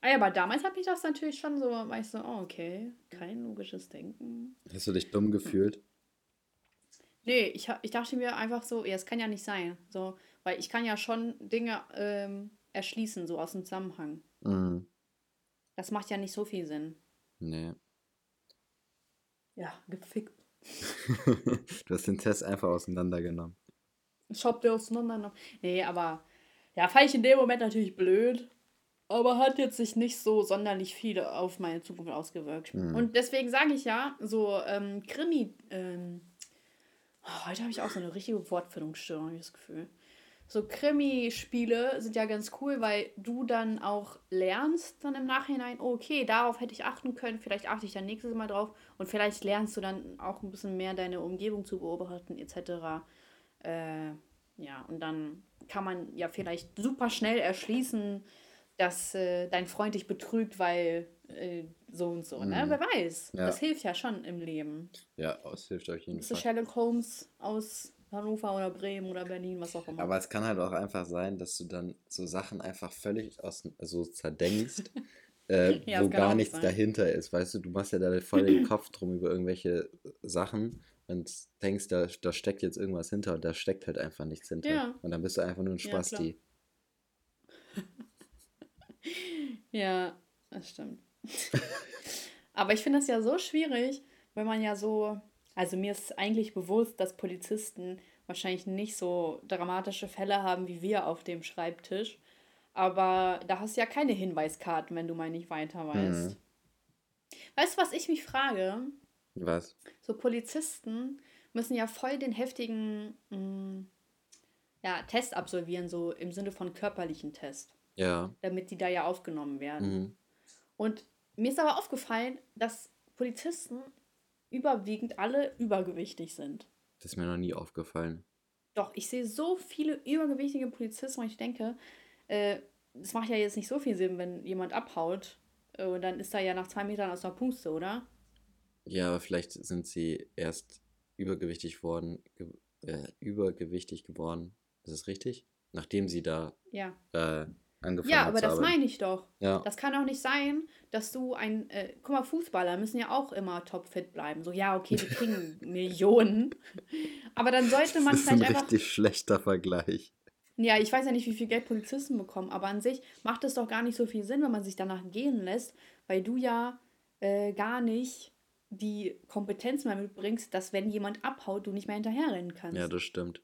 Ah ja, aber damals habe ich das natürlich schon so, war ich so, oh, okay, kein logisches Denken. Hast du dich dumm gefühlt? Nee, ich, ich dachte mir einfach so, ja, es kann ja nicht sein. So, weil ich kann ja schon Dinge ähm, erschließen, so aus dem Zusammenhang. Mhm. Das macht ja nicht so viel Sinn. Nee. Ja, gefickt. du hast den Test einfach auseinandergenommen. Ich hab den auseinandergenommen. Nee, aber ja, fand ich in dem Moment natürlich blöd. Aber hat jetzt sich nicht so sonderlich viel auf meine Zukunft ausgewirkt. Mhm. Und deswegen sage ich ja, so ähm, Krimi. Ähm, oh, heute habe ich auch so eine richtige Wortfindungsstörung, habe ich das Gefühl so Krimi-Spiele sind ja ganz cool, weil du dann auch lernst dann im Nachhinein, oh, okay, darauf hätte ich achten können, vielleicht achte ich dann nächstes Mal drauf und vielleicht lernst du dann auch ein bisschen mehr deine Umgebung zu beobachten etc. Äh, ja, und dann kann man ja vielleicht super schnell erschließen, dass äh, dein Freund dich betrügt, weil äh, so und so, ne? Mhm. Wer weiß. Ja. Das hilft ja schon im Leben. Ja, es hilft euch jeden Fall. Sherlock Holmes aus Hannover oder Bremen oder Berlin, was auch immer. Aber es kann halt auch einfach sein, dass du dann so Sachen einfach völlig aus, so zerdenkst, äh, ja, wo gar nichts sein. dahinter ist. Weißt du, du machst ja da voll den Kopf drum über irgendwelche Sachen und denkst, da, da steckt jetzt irgendwas hinter und da steckt halt einfach nichts hinter. Ja. Und dann bist du einfach nur ein Spasti. Ja, ja das stimmt. Aber ich finde das ja so schwierig, wenn man ja so also mir ist eigentlich bewusst, dass Polizisten wahrscheinlich nicht so dramatische Fälle haben wie wir auf dem Schreibtisch. Aber da hast du ja keine Hinweiskarten, wenn du mal nicht weiter weißt. Mhm. Weißt du, was ich mich frage? Was? So Polizisten müssen ja voll den heftigen mh, mm, ja, Test absolvieren, so im Sinne von körperlichen Test. Ja. Damit die da ja aufgenommen werden. Mhm. Und mir ist aber aufgefallen, dass Polizisten überwiegend alle übergewichtig sind. Das ist mir noch nie aufgefallen. Doch, ich sehe so viele übergewichtige Polizisten und ich denke, äh, es macht ja jetzt nicht so viel Sinn, wenn jemand abhaut äh, und dann ist er ja nach zwei Metern aus der Puste, oder? Ja, aber vielleicht sind sie erst übergewichtig worden, ge äh, übergewichtig geworden. Ist das richtig? Nachdem sie da ja. äh, angefangen Ja, aber das meine ich doch. Ja. Das kann doch nicht sein, dass du ein, äh, guck mal, Fußballer müssen ja auch immer topfit bleiben. So, ja, okay, die kriegen Millionen. Aber dann sollte man vielleicht einfach... Das ist ein richtig schlechter Vergleich. Ja, ich weiß ja nicht, wie viel Geld Polizisten bekommen, aber an sich macht es doch gar nicht so viel Sinn, wenn man sich danach gehen lässt, weil du ja äh, gar nicht die Kompetenz mehr mitbringst, dass wenn jemand abhaut, du nicht mehr hinterherrennen kannst. Ja, das stimmt.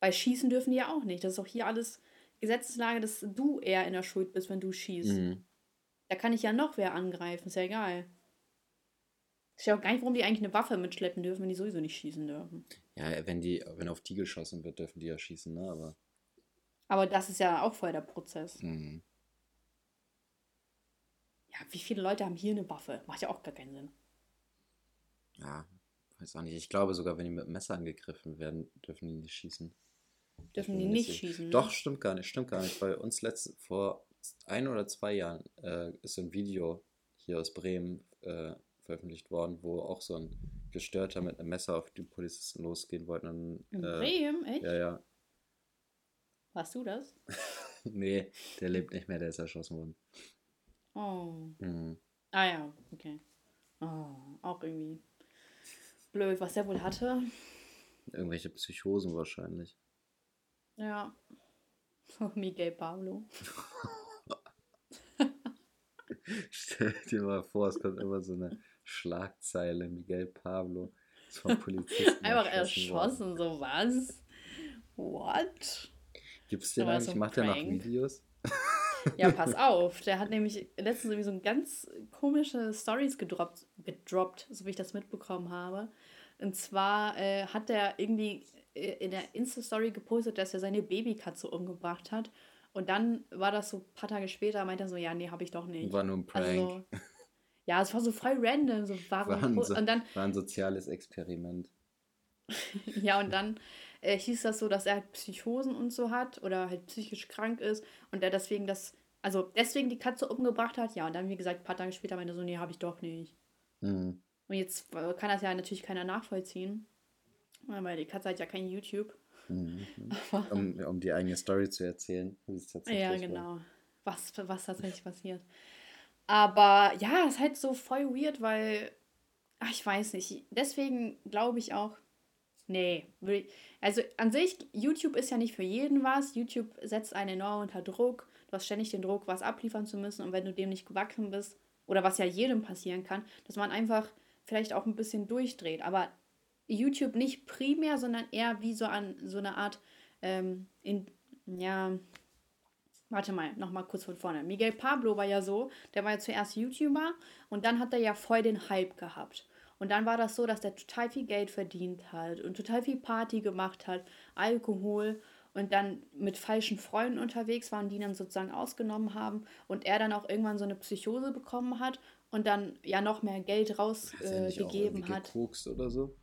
Weil schießen dürfen die ja auch nicht. Das ist auch hier alles Gesetzeslage, dass du eher in der Schuld bist, wenn du schießt. Mhm. Da kann ich ja noch wer angreifen, ist ja egal. Ich weiß auch gar nicht, warum die eigentlich eine Waffe mitschleppen dürfen, wenn die sowieso nicht schießen dürfen. Ja, wenn die, wenn auf die geschossen wird, dürfen die ja schießen, ne? Aber. Aber das ist ja auch voll der Prozess. Mhm. Ja, wie viele Leute haben hier eine Waffe? Macht ja auch gar keinen Sinn. Ja, weiß auch nicht. Ich glaube sogar, wenn die mit dem Messer angegriffen werden, dürfen die nicht schießen. Dürfen die nicht schießen? Ne? Doch, stimmt gar nicht, stimmt gar nicht. Bei uns letzt, vor ein oder zwei Jahren äh, ist so ein Video hier aus Bremen äh, veröffentlicht worden, wo auch so ein Gestörter mit einem Messer auf die Polizisten losgehen wollte. Und, In äh, Bremen? Echt? Ja, ja. Warst du das? nee, der lebt nicht mehr, der ist erschossen worden. Oh. Mhm. Ah ja, okay. Oh, auch irgendwie blöd, was der wohl hatte. Irgendwelche Psychosen wahrscheinlich. Ja. Miguel Pablo. Stell dir mal vor, es kommt immer so eine Schlagzeile, Miguel Pablo ist vom Polizisten Einfach erschossen, so was? What? Gibt es den eigentlich? So Macht er noch Videos? ja, pass auf. Der hat nämlich letztens irgendwie so ganz komische Stories gedroppt, gedroppt, so wie ich das mitbekommen habe. Und zwar äh, hat der irgendwie in der Insta-Story gepostet, dass er seine Babykatze umgebracht hat. Und dann war das so ein paar Tage später, meinte er so, ja, nee, habe ich doch nicht. War nur ein Prank. Also, ja, es war so voll random. So, warum war, ein, so, und dann, war ein soziales Experiment. ja, und dann äh, hieß das so, dass er halt Psychosen und so hat oder halt psychisch krank ist und er deswegen das, also deswegen die Katze umgebracht hat. Ja, und dann, wie gesagt, ein paar Tage später meinte er so, nee, habe ich doch nicht. Mhm. Und jetzt äh, kann das ja natürlich keiner nachvollziehen, weil die Katze hat ja kein YouTube. Mhm. um, um die eigene Story zu erzählen. ja, genau. Was, was tatsächlich passiert. Aber ja, ist halt so voll weird, weil, ach, ich weiß nicht. Deswegen glaube ich auch, nee. Also an sich, YouTube ist ja nicht für jeden was. YouTube setzt einen enorm unter Druck. Du hast ständig den Druck, was abliefern zu müssen. Und wenn du dem nicht gewachsen bist, oder was ja jedem passieren kann, dass man einfach vielleicht auch ein bisschen durchdreht. Aber YouTube nicht primär, sondern eher wie so an so eine Art, ähm, in, ja, warte mal, nochmal kurz von vorne. Miguel Pablo war ja so, der war ja zuerst YouTuber und dann hat er ja voll den Hype gehabt. Und dann war das so, dass der total viel Geld verdient hat und total viel Party gemacht hat, Alkohol und dann mit falschen Freunden unterwegs waren, die dann sozusagen ausgenommen haben und er dann auch irgendwann so eine Psychose bekommen hat und dann ja noch mehr Geld rausgegeben äh, hat. oder so?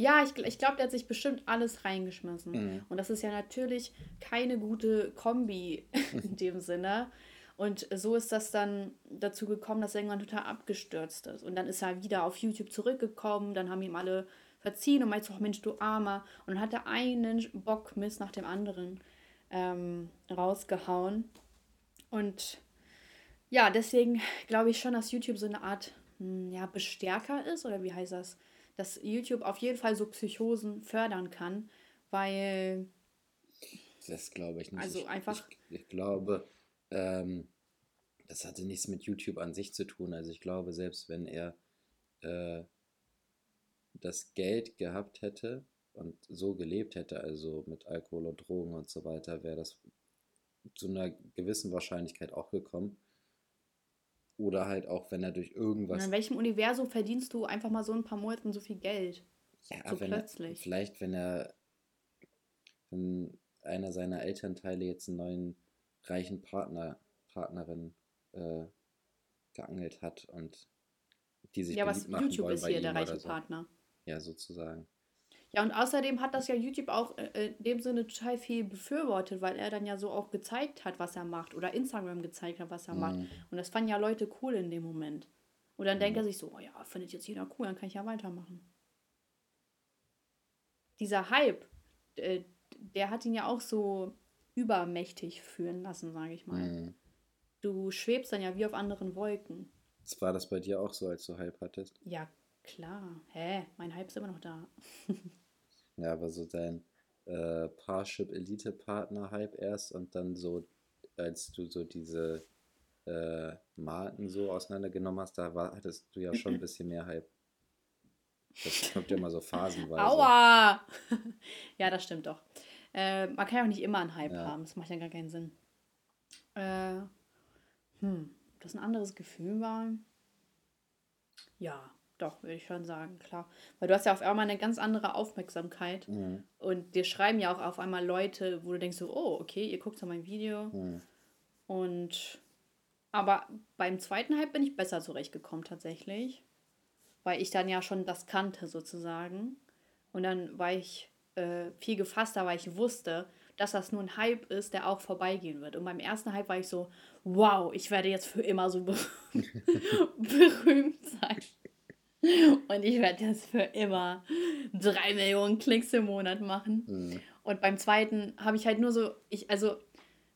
Ja, ich, ich glaube, der hat sich bestimmt alles reingeschmissen. Mhm. Und das ist ja natürlich keine gute Kombi in dem Sinne. Und so ist das dann dazu gekommen, dass er irgendwann total abgestürzt ist. Und dann ist er wieder auf YouTube zurückgekommen, dann haben ihm alle verziehen und meinte so, oh Mensch, du Armer. Und dann hat er einen Bockmist nach dem anderen ähm, rausgehauen. Und ja, deswegen glaube ich schon, dass YouTube so eine Art hm, ja, Bestärker ist, oder wie heißt das? Dass YouTube auf jeden Fall so Psychosen fördern kann, weil. Das glaube ich nicht. Also einfach. Ich, ich glaube, ähm, das hatte nichts mit YouTube an sich zu tun. Also ich glaube, selbst wenn er äh, das Geld gehabt hätte und so gelebt hätte, also mit Alkohol und Drogen und so weiter, wäre das zu einer gewissen Wahrscheinlichkeit auch gekommen. Oder halt auch, wenn er durch irgendwas. in welchem Universum verdienst du einfach mal so ein paar Monate so viel Geld? Ja, so wenn plötzlich. Er, vielleicht, wenn er, wenn einer seiner Elternteile jetzt einen neuen reichen Partner, Partnerin äh, geangelt hat und die sich ja, was YouTube ist hier der reiche so. Partner. Ja, sozusagen. Ja, und außerdem hat das ja YouTube auch äh, in dem Sinne total viel befürwortet, weil er dann ja so auch gezeigt hat, was er macht. Oder Instagram gezeigt hat, was er mhm. macht. Und das fanden ja Leute cool in dem Moment. Und dann mhm. denkt er sich so, oh ja, findet jetzt jeder cool, dann kann ich ja weitermachen. Dieser Hype, äh, der hat ihn ja auch so übermächtig führen lassen, sage ich mal. Mhm. Du schwebst dann ja wie auf anderen Wolken. War das bei dir auch so, als du Hype hattest? Ja, Klar, hä? Mein Hype ist immer noch da. ja, aber so dein äh, Parship-Elite-Partner-Hype erst und dann so, als du so diese äh, Marken so auseinandergenommen hast, da war, hattest du ja schon ein bisschen mehr Hype. Das kommt ja immer so phasenweise. Aua! ja, das stimmt doch. Äh, man kann ja auch nicht immer einen Hype ja. haben, das macht ja gar keinen Sinn. Äh, hm, ob das ein anderes Gefühl war? Ja, doch, würde ich schon sagen, klar. Weil du hast ja auf einmal eine ganz andere Aufmerksamkeit. Mhm. Und dir schreiben ja auch auf einmal Leute, wo du denkst so, oh, okay, ihr guckt so mein Video. Mhm. Und aber beim zweiten Hype bin ich besser zurechtgekommen tatsächlich. Weil ich dann ja schon das kannte sozusagen. Und dann war ich äh, viel gefasster, weil ich wusste, dass das nur ein Hype ist, der auch vorbeigehen wird. Und beim ersten Hype war ich so, wow, ich werde jetzt für immer so berühmt sein. Und ich werde das für immer drei Millionen Klicks im Monat machen. Mhm. Und beim zweiten habe ich halt nur so, ich, also,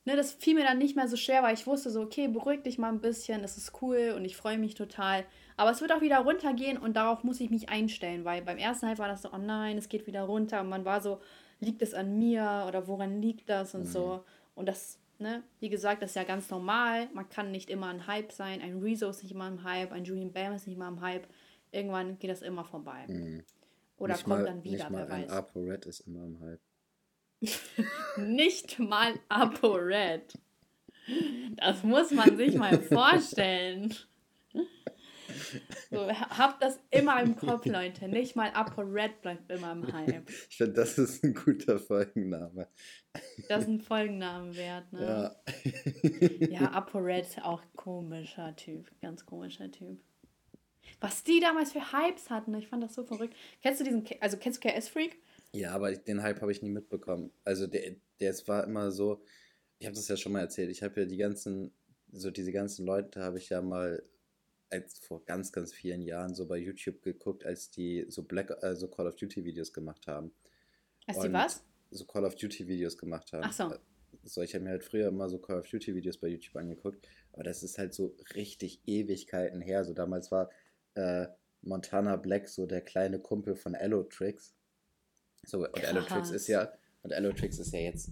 ne, das fiel mir dann nicht mehr so schwer, weil ich wusste so, okay, beruhig dich mal ein bisschen, das ist cool und ich freue mich total. Aber es wird auch wieder runtergehen und darauf muss ich mich einstellen, weil beim ersten Hype war das so, oh nein, es geht wieder runter und man war so, liegt es an mir oder woran liegt das und mhm. so. Und das, ne, wie gesagt, das ist ja ganz normal. Man kann nicht immer ein Hype sein. Ein Rezo ist nicht immer ein Hype, ein Julian Bam ist nicht immer ein Hype irgendwann geht das immer vorbei. Mhm. Oder nicht kommt mal, dann wieder, nicht mal wer ein weiß. ApoRed ist immer im Hype. nicht mal ApoRed. Das muss man sich mal vorstellen. So, habt das immer im Kopf, Leute. Nicht mal ApoRed bleibt immer im Hype. Ich finde, das ist ein guter Folgenname. Das ist ein Folgenname wert, ne? Ja. ja, ApoRed auch komischer Typ. Ganz komischer Typ. Was die damals für Hypes hatten, ich fand das so verrückt. Kennst du diesen, also kennst du KS Freak? Ja, aber den Hype habe ich nie mitbekommen. Also der, der war immer so, ich habe das ja schon mal erzählt, ich habe ja die ganzen, so diese ganzen Leute habe ich ja mal als vor ganz, ganz vielen Jahren so bei YouTube geguckt, als die so Black, äh, so Call of Duty Videos gemacht haben. Als die was? So Call of Duty Videos gemacht haben. Ach so. So, ich habe mir halt früher immer so Call of Duty Videos bei YouTube angeguckt, aber das ist halt so richtig Ewigkeiten her. So damals war äh, Montana Black so der kleine Kumpel von Allotrix. So, und Allotrix ist ja, und Allotrix ist ja jetzt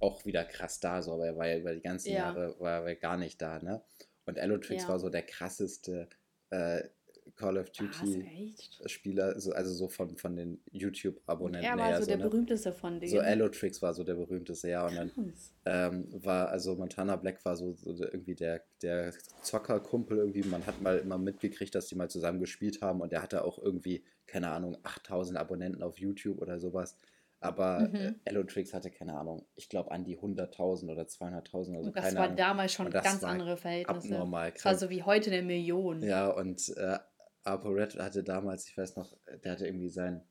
auch wieder krass da, so, aber er war ja über die ganzen ja. Jahre war er gar nicht da, ne? Und Allotrix ja. war so der krasseste äh, Call of Duty Spieler, so, also so von, von den YouTube-Abonnenten. Er war her, so, der ne? berühmteste von denen. So Allotrix war so der berühmteste, ja. Und dann ähm, war, also Montana Black war so, so irgendwie der, der Zockerkumpel irgendwie. Man hat mal immer mitgekriegt, dass die mal zusammen gespielt haben und der hatte auch irgendwie, keine Ahnung, 8000 Abonnenten auf YouTube oder sowas. Aber mhm. äh, Allotrix hatte, keine Ahnung, ich glaube an die 100.000 oder 200.000 oder so. das war Ahnung. damals schon ganz andere Verhältnisse. Abnormal. Das war so wie heute eine Million. Ja, und äh, ApoRed hatte damals, ich weiß noch, der hatte irgendwie sein,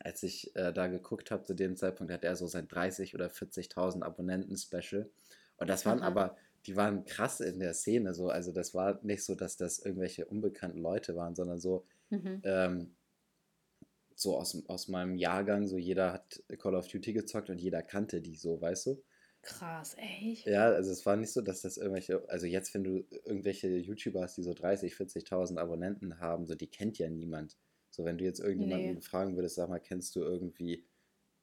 als ich äh, da geguckt habe, zu dem Zeitpunkt hatte er so sein 30 oder 40.000 Abonnenten-Special. Und das waren aber, die waren krass in der Szene so. Also das war nicht so, dass das irgendwelche unbekannten Leute waren, sondern so, mhm. ähm, so aus, aus meinem Jahrgang, so jeder hat Call of Duty gezockt und jeder kannte die so, weißt du? Krass, echt? Ja, also es war nicht so, dass das irgendwelche, also jetzt, wenn du irgendwelche YouTuber hast, die so 30, 40.000 Abonnenten haben, so die kennt ja niemand. So, wenn du jetzt irgendjemanden nee. fragen würdest, sag mal, kennst du irgendwie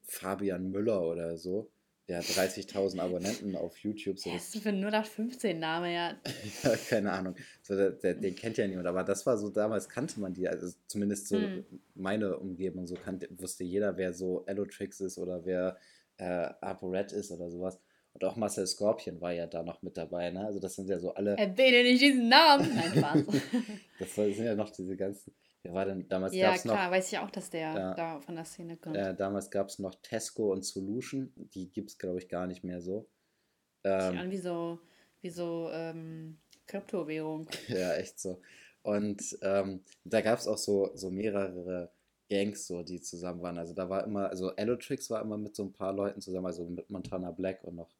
Fabian Müller oder so? Der hat 30.000 Abonnenten auf YouTube. So das ist für nur nach 15 Name, ja. ja, keine Ahnung. So, der, der, den kennt ja niemand. Aber das war so, damals kannte man die. Also zumindest so hm. meine Umgebung. So kannte, wusste jeder, wer so Allotrix ist oder wer äh, ApoRed ist oder sowas. Und auch Marcel Scorpion war ja da noch mit dabei, ne? Also das sind ja so alle. Erwähne nicht diesen Namen! Nein, Spaß. das sind ja noch diese ganzen. Wer war denn damals? Ja, klar, noch, weiß ich auch, dass der ja, da von der Szene kommt. Äh, damals gab es noch Tesco und Solution. Die gibt es, glaube ich, gar nicht mehr so. Ähm, an wie so, wie so ähm, Kryptowährung. ja, echt so. Und ähm, da gab es auch so, so mehrere Gangs, so, die zusammen waren. Also da war immer, also Allotrix war immer mit so ein paar Leuten zusammen, also mit Montana Black und noch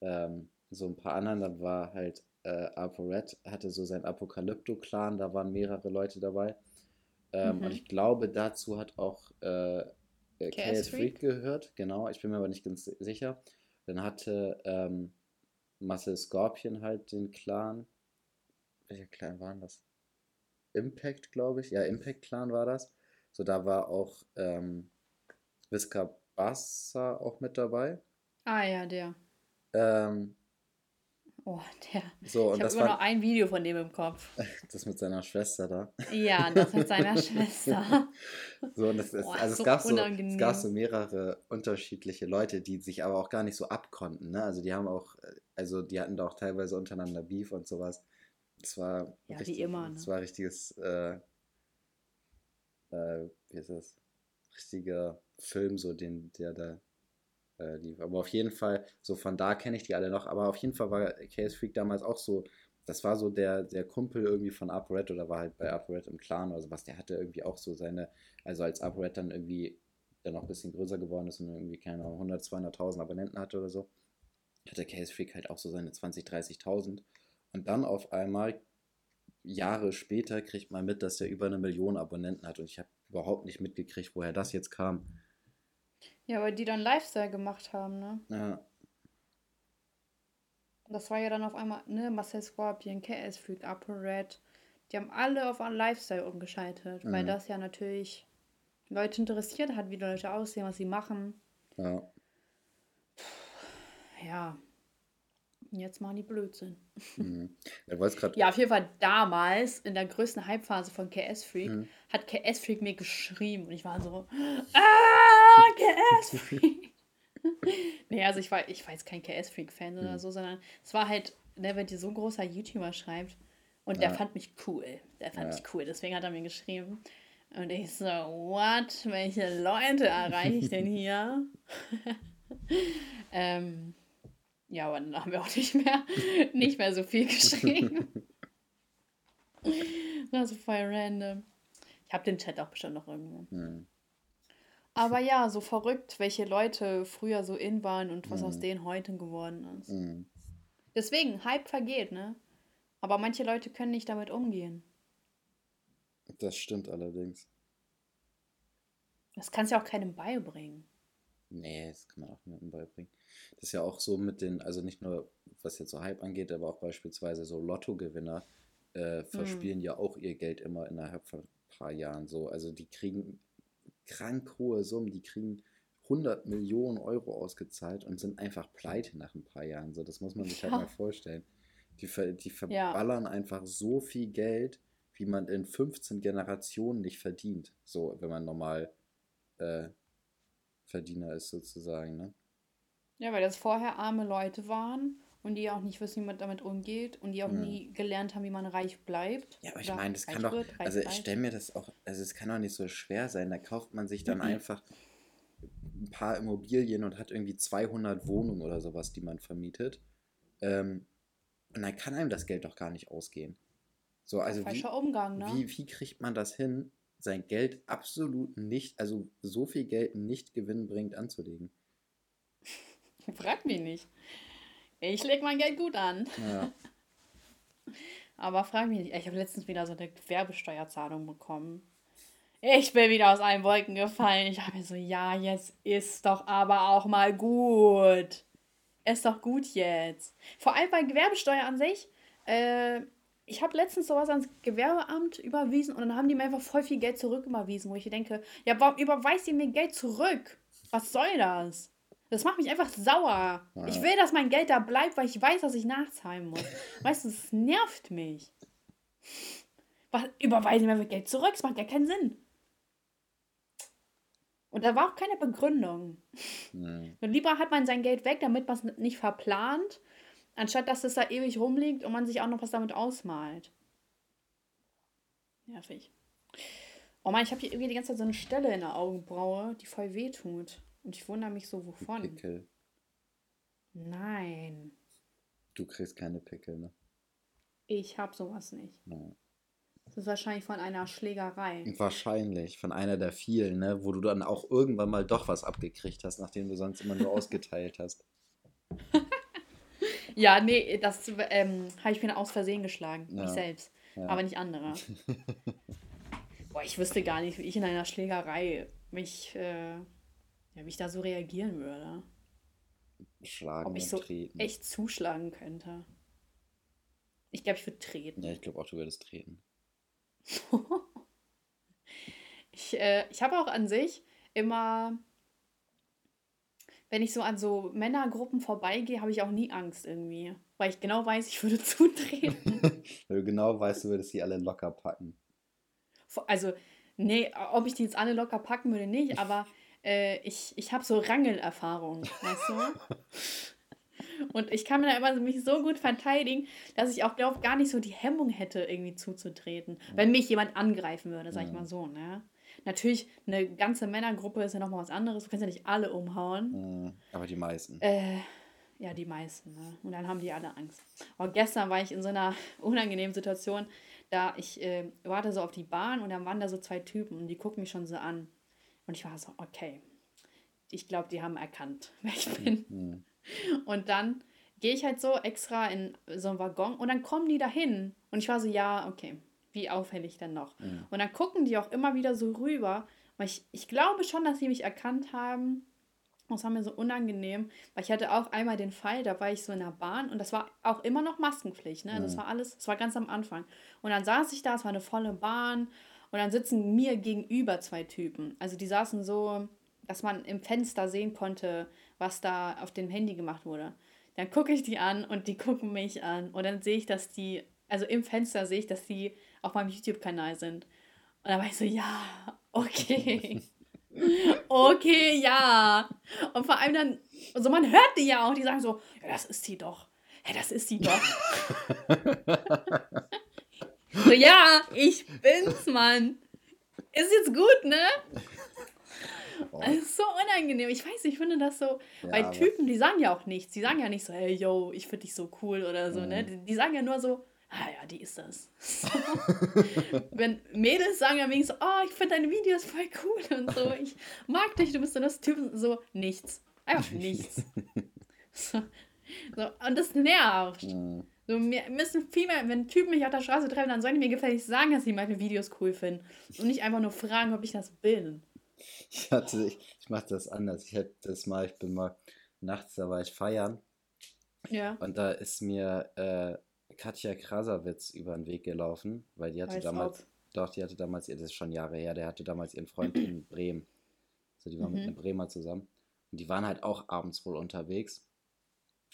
ähm, so ein paar anderen. Dann war halt äh, ApoRed, hatte so sein Apokalypto-Clan, da waren mehrere Leute dabei. Ähm, mhm. Und ich glaube, dazu hat auch äh, äh KS Freak gehört, genau, ich bin mir aber nicht ganz sicher. Dann hatte ähm, Marcel Scorpion halt den Clan. Welcher Clan war das? Impact, glaube ich. Ja, Impact Clan war das. So, da war auch ähm, Visca Bassa auch mit dabei. Ah ja, der. Ähm, oh, der. So, ich habe immer war, noch ein Video von dem im Kopf. Das mit seiner Schwester da. Ja, das mit seiner Schwester. So, und das ist, oh, also so es, gab so, es gab so mehrere unterschiedliche Leute, die sich aber auch gar nicht so abkonnten. Ne? Also die haben auch, also die hatten da auch teilweise untereinander Beef und sowas. Es war, ja, richtig, wie immer, ne? es war richtiges, äh, äh, wie ist das? Richtiger Film, so den, der da äh, lief. Aber auf jeden Fall, so von da kenne ich die alle noch. Aber auf jeden Fall war Case Freak damals auch so, das war so der, der Kumpel irgendwie von ApoRed oder war halt bei ApoRed im Clan oder sowas. Der hatte irgendwie auch so seine, also als ApoRed dann irgendwie dann noch ein bisschen größer geworden ist und irgendwie, keine Ahnung, 100, 200.000 Abonnenten hatte oder so, hatte Case Freak halt auch so seine 20, 30.000. Und dann auf einmal, Jahre später, kriegt man mit, dass er über eine Million Abonnenten hat. Und ich habe überhaupt nicht mitgekriegt, woher das jetzt kam. Ja, weil die dann Lifestyle gemacht haben, ne? Ja. Das war ja dann auf einmal, ne, Marcel Scorpion, KS Freak, Upper Red. Die haben alle auf einen Lifestyle umgeschaltet, mhm. weil das ja natürlich Leute interessiert hat, wie die Leute aussehen, was sie machen. Ja. Ja. Jetzt machen die Blödsinn. Mhm. Ja, auf jeden Fall damals, in der größten Hypephase von KS Freak, mhm. hat KS Freak mir geschrieben und ich war so, ah! KS-Freak. nee, also ich war, ich war jetzt kein KS-Freak-Fan oder hm. so, sondern es war halt, ne, wenn dir so ein großer YouTuber schreibt, Und ja. der fand mich cool. Der fand ja. mich cool. Deswegen hat er mir geschrieben. Und ich so, what? Welche Leute erreiche ich denn hier? ähm, ja, aber dann haben wir auch nicht mehr, nicht mehr so viel geschrieben. Das ist voll random. Ich habe den Chat auch bestimmt noch irgendwo. Mhm. Aber ja, so verrückt, welche Leute früher so in waren und was mhm. aus denen heute geworden ist. Mhm. Deswegen, Hype vergeht, ne? Aber manche Leute können nicht damit umgehen. Das stimmt allerdings. Das kannst du ja auch keinem beibringen. Nee, das kann man auch niemandem beibringen. Das ist ja auch so mit den, also nicht nur was jetzt so Hype angeht, aber auch beispielsweise so Lottogewinner äh, verspielen mhm. ja auch ihr Geld immer innerhalb von ein paar Jahren so. Also die kriegen krank hohe Summen, die kriegen 100 Millionen Euro ausgezahlt und sind einfach pleite nach ein paar Jahren. So, das muss man sich halt ja. halt mal vorstellen. Die, ver die verballern ja. einfach so viel Geld, wie man in 15 Generationen nicht verdient. So, wenn man normal äh, Verdiener ist sozusagen, ne? Ja, weil das vorher arme Leute waren und die auch nicht wissen, wie man damit umgeht und die auch mhm. nie gelernt haben, wie man reich bleibt. Ja, aber ich meine, das kann doch, wird, also ich stelle mir das auch, also es kann doch nicht so schwer sein. Da kauft man sich dann mhm. einfach ein paar Immobilien und hat irgendwie 200 Wohnungen oder sowas, die man vermietet. Ähm, und dann kann einem das Geld doch gar nicht ausgehen. So, also Falscher wie, Umgang, ne? Wie, wie kriegt man das hin, sein Geld absolut nicht, also so viel Geld nicht gewinnbringend anzulegen? Frag mich nicht. Ich lege mein Geld gut an. Ja. Aber frag mich nicht. Ich habe letztens wieder so eine Gewerbesteuerzahlung bekommen. Ich bin wieder aus allen Wolken gefallen. Ich habe mir so, ja, jetzt ist doch aber auch mal gut. Ist doch gut jetzt. Vor allem bei Gewerbesteuer an sich. Äh, ich habe letztens sowas ans Gewerbeamt überwiesen und dann haben die mir einfach voll viel Geld zurücküberwiesen, wo ich denke, ja, warum überweist ihr mir Geld zurück? Was soll das? Das macht mich einfach sauer. Ja. Ich will, dass mein Geld da bleibt, weil ich weiß, dass ich nachzahlen muss. weißt du, es nervt mich. Was, überweisen wir Geld zurück? Das macht ja keinen Sinn. Und da war auch keine Begründung. Nee. Und lieber hat man sein Geld weg, damit man es nicht verplant, anstatt dass es da ewig rumliegt und man sich auch noch was damit ausmalt. Nervig. Oh Mann, ich habe hier irgendwie die ganze Zeit so eine Stelle in der Augenbraue, die voll weh tut. Und ich wundere mich so, wovon. Pickel. Nein. Du kriegst keine Pickel, ne? Ich hab sowas nicht. Nein. Das ist wahrscheinlich von einer Schlägerei. Wahrscheinlich, von einer der vielen, ne? Wo du dann auch irgendwann mal doch was abgekriegt hast, nachdem du sonst immer nur ausgeteilt hast. ja, nee, das ähm, habe ich mir aus Versehen geschlagen. Ja. Ich selbst. Ja. Aber nicht andere. Boah, ich wüsste gar nicht, wie ich in einer Schlägerei mich. Äh, ja, wie ich da so reagieren würde. Schlagen Ob ich so treten. echt zuschlagen könnte. Ich glaube, ich würde treten. Ja, ich glaube auch, du würdest treten. ich äh, ich habe auch an sich immer, wenn ich so an so Männergruppen vorbeigehe, habe ich auch nie Angst irgendwie. Weil ich genau weiß, ich würde zutreten. weil du genau weißt, du würdest die alle locker packen. Also, nee, ob ich die jetzt alle locker packen würde, nicht, aber äh, ich, ich habe so Rangelerfahrung, weißt du? Und ich kann mir da immer mich so gut verteidigen, dass ich auch, glaube gar nicht so die Hemmung hätte, irgendwie zuzutreten, wenn mich jemand angreifen würde, sag ich mal so, ne? Natürlich, eine ganze Männergruppe ist ja nochmal was anderes. Du kannst ja nicht alle umhauen. Aber die meisten. Äh, ja, die meisten. Ne? Und dann haben die alle Angst. Und gestern war ich in so einer unangenehmen Situation, da ich äh, warte so auf die Bahn und dann waren da so zwei Typen und die gucken mich schon so an. Und ich war so, okay, ich glaube, die haben erkannt, wer ich bin. Mhm. Und dann gehe ich halt so extra in so einen Waggon und dann kommen die dahin. Und ich war so, ja, okay, wie auffällig denn noch? Mhm. Und dann gucken die auch immer wieder so rüber. Weil ich, ich glaube schon, dass sie mich erkannt haben. Das war mir so unangenehm, weil ich hatte auch einmal den Fall, da war ich so in der Bahn und das war auch immer noch Maskenpflicht. Ne? Also das war alles, das war ganz am Anfang. Und dann saß ich da, es war eine volle Bahn und dann sitzen mir gegenüber zwei Typen. Also die saßen so, dass man im Fenster sehen konnte, was da auf dem Handy gemacht wurde. Dann gucke ich die an und die gucken mich an. Und dann sehe ich, dass die, also im Fenster sehe ich, dass die auf meinem YouTube-Kanal sind. Und dann war ich so, ja, okay. okay, ja. Und vor allem dann, also man hört die ja auch, die sagen so, ja, das ist sie doch. Ja, das ist sie doch. so, ja, ich bin's, Mann. Ist jetzt gut, ne? Oh. Das ist so unangenehm. Ich weiß, ich finde das so. Ja, bei Typen, die sagen ja auch nichts. Die sagen ja nicht so, hey, yo, ich finde dich so cool oder so, ne? mhm. ne? Die, die, sagen ja nur so, ah ja, die ist das. Wenn Mädels sagen ja wenigstens so, oh, ich finde deine Videos voll cool und so, ich mag dich, du bist so das Typ, so nichts. Einfach nichts. so, so, und das nervt. Mhm. So, wir müssen viel mehr, wenn Typen mich auf der Straße treffen, dann sollen die mir gefälligst sagen, dass sie meine Videos cool finden. Und nicht einfach nur fragen, ob ich das bin. Ich hatte, ich, ich mache das anders. Ich hätte das mal, ich bin mal nachts, da war ich feiern. Ja. Und da ist mir äh, Katja Krasavitz über den Weg gelaufen, weil die hatte Weiß damals, ob. doch, die hatte damals, das ist schon Jahre her, der hatte damals ihren Freund in Bremen. Also die waren mhm. mit einem Bremer zusammen. Und die waren halt auch abends wohl unterwegs.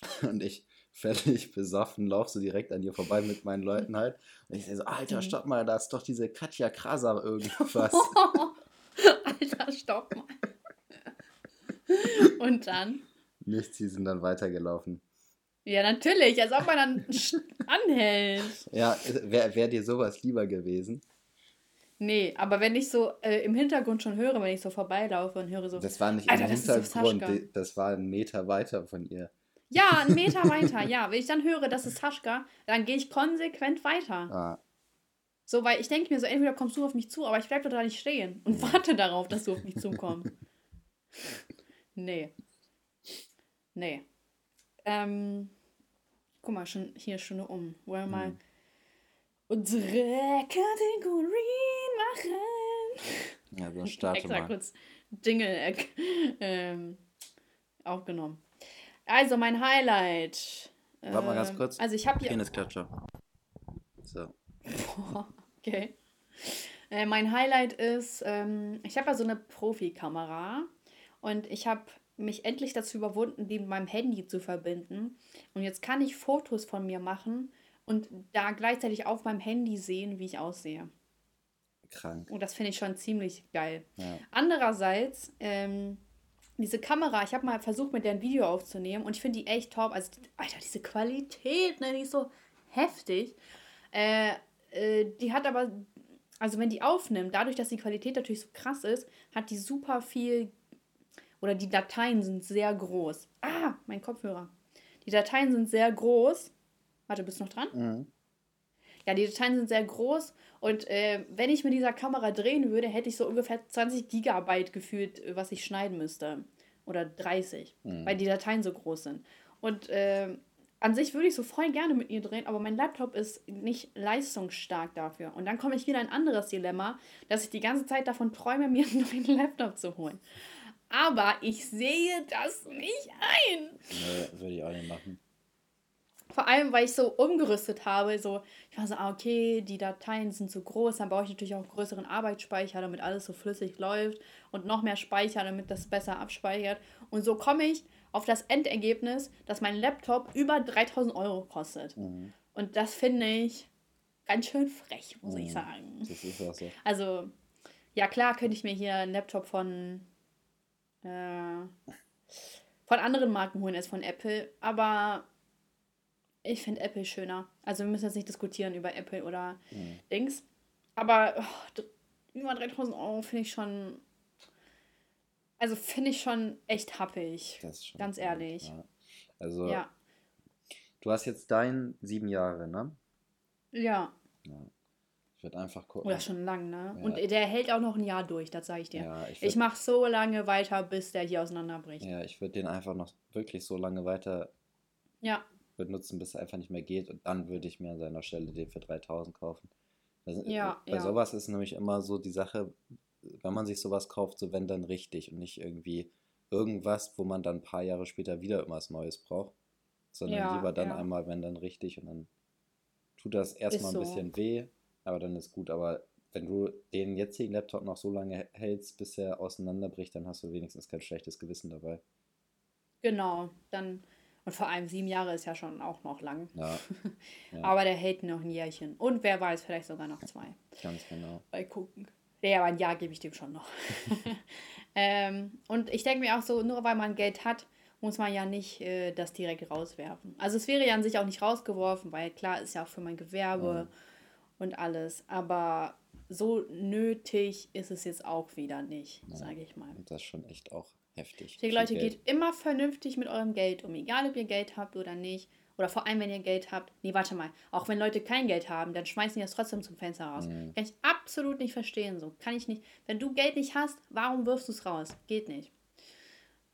Und ich, völlig besoffen, lauf so direkt an ihr vorbei mit meinen Leuten halt. Und ich sehe so, Alter, mhm. stopp mal, da ist doch diese Katja Krasa irgendwas. Alter, stopp mal. Und dann? Nichts, die sind dann weitergelaufen. Ja, natürlich, als ob man dann anhält. Ja, wäre wär dir sowas lieber gewesen? Nee, aber wenn ich so äh, im Hintergrund schon höre, wenn ich so vorbeilaufe und höre so. Das war nicht Alter, im Hintergrund, das, das war ein Meter weiter von ihr. Ja, einen Meter weiter, ja. Wenn ich dann höre, das ist Taschka, dann gehe ich konsequent weiter. Ah. So, weil ich denke mir so, entweder kommst du auf mich zu, aber ich bleibe doch da nicht stehen und warte darauf, dass du auf mich zukommst. nee. Nee. Ähm, guck mal, schon hier schon um. Wollen wir mal hm. unsere Kategorien machen? Ja, dann starte Extra mal. kurz Jingle ähm, aufgenommen. Also mein Highlight. Warte mal ganz ähm, kurz. Also ich habe hier. Penisklatscher. So. okay. Äh, mein Highlight ist, ähm, ich habe ja so eine Profikamera und ich habe mich endlich dazu überwunden, die mit meinem Handy zu verbinden. Und jetzt kann ich Fotos von mir machen und da gleichzeitig auf meinem Handy sehen, wie ich aussehe. Krank. Und das finde ich schon ziemlich geil. Ja. Andererseits, ähm, diese Kamera, ich habe mal versucht, mit der ein Video aufzunehmen und ich finde die echt top. Also, Alter, diese Qualität, ne, die ist so heftig. Äh, äh, die hat aber, also wenn die aufnimmt, dadurch, dass die Qualität natürlich so krass ist, hat die super viel, oder die Dateien sind sehr groß. Ah, mein Kopfhörer. Die Dateien sind sehr groß. Warte, bist du noch dran? Mhm. Ja, die Dateien sind sehr groß und äh, wenn ich mit dieser Kamera drehen würde, hätte ich so ungefähr 20 Gigabyte gefühlt, äh, was ich schneiden müsste. Oder 30, mhm. weil die Dateien so groß sind. Und äh, an sich würde ich so voll gerne mit ihr drehen, aber mein Laptop ist nicht leistungsstark dafür. Und dann komme ich wieder in ein anderes Dilemma, dass ich die ganze Zeit davon träume, mir einen neuen Laptop zu holen. Aber ich sehe das nicht ein. Nee, würde ich auch nicht machen. Vor allem, weil ich so umgerüstet habe. So, ich war so, ah, okay, die Dateien sind so groß, dann brauche ich natürlich auch einen größeren Arbeitsspeicher, damit alles so flüssig läuft und noch mehr Speicher, damit das besser abspeichert. Und so komme ich auf das Endergebnis, dass mein Laptop über 3000 Euro kostet. Mhm. Und das finde ich ganz schön frech, muss mhm. ich sagen. Das ist auch so. Also, ja, klar könnte ich mir hier einen Laptop von, äh, von anderen Marken holen als von Apple, aber ich finde Apple schöner. Also wir müssen jetzt nicht diskutieren über Apple oder mhm. Dings. Aber oh, über 3000 Euro finde ich schon. Also finde ich schon echt happig. Schon ganz ehrlich. Ja. Also. Ja. Du hast jetzt dein sieben Jahre, ne? Ja. ja. Ich werde einfach gucken. Oder schon lang, ne? Ja. Und der hält auch noch ein Jahr durch, das sage ich dir. Ja, ich, ich mache so lange weiter, bis der hier auseinanderbricht. Ja, ich würde den einfach noch wirklich so lange weiter ja benutzen, bis es einfach nicht mehr geht. Und dann würde ich mir an seiner Stelle den für 3000 kaufen. Das, ja, bei ja. sowas ist nämlich immer so die Sache, wenn man sich sowas kauft, so wenn dann richtig und nicht irgendwie irgendwas, wo man dann ein paar Jahre später wieder immer was Neues braucht. Sondern ja, lieber dann einmal, wenn dann richtig und dann tut das erstmal ein bisschen weh, aber dann ist gut. Aber wenn du den jetzigen Laptop noch so lange hältst, bis er auseinanderbricht, dann hast du wenigstens kein schlechtes Gewissen dabei. Genau, dann und vor allem sieben Jahre ist ja schon auch noch lang. Ja. ja. Aber der hält noch ein Jährchen. Und wer weiß, vielleicht sogar noch zwei. Ganz genau. Bei gucken. Ja, aber ein Jahr gebe ich dem schon noch. ähm, und ich denke mir auch so, nur weil man Geld hat, muss man ja nicht äh, das direkt rauswerfen. Also es wäre ja an sich auch nicht rausgeworfen, weil klar ist ja auch für mein Gewerbe. und alles. Aber so nötig ist es jetzt auch wieder nicht, sage ich mal. Und das schon echt auch heftig. Deswegen, Viel Leute, Geld. geht immer vernünftig mit eurem Geld um. Egal, ob ihr Geld habt oder nicht. Oder vor allem, wenn ihr Geld habt. Nee, warte mal. Auch wenn Leute kein Geld haben, dann schmeißen die das trotzdem zum Fenster raus. Mhm. Kann ich absolut nicht verstehen. So kann ich nicht. Wenn du Geld nicht hast, warum wirfst du es raus? Geht nicht.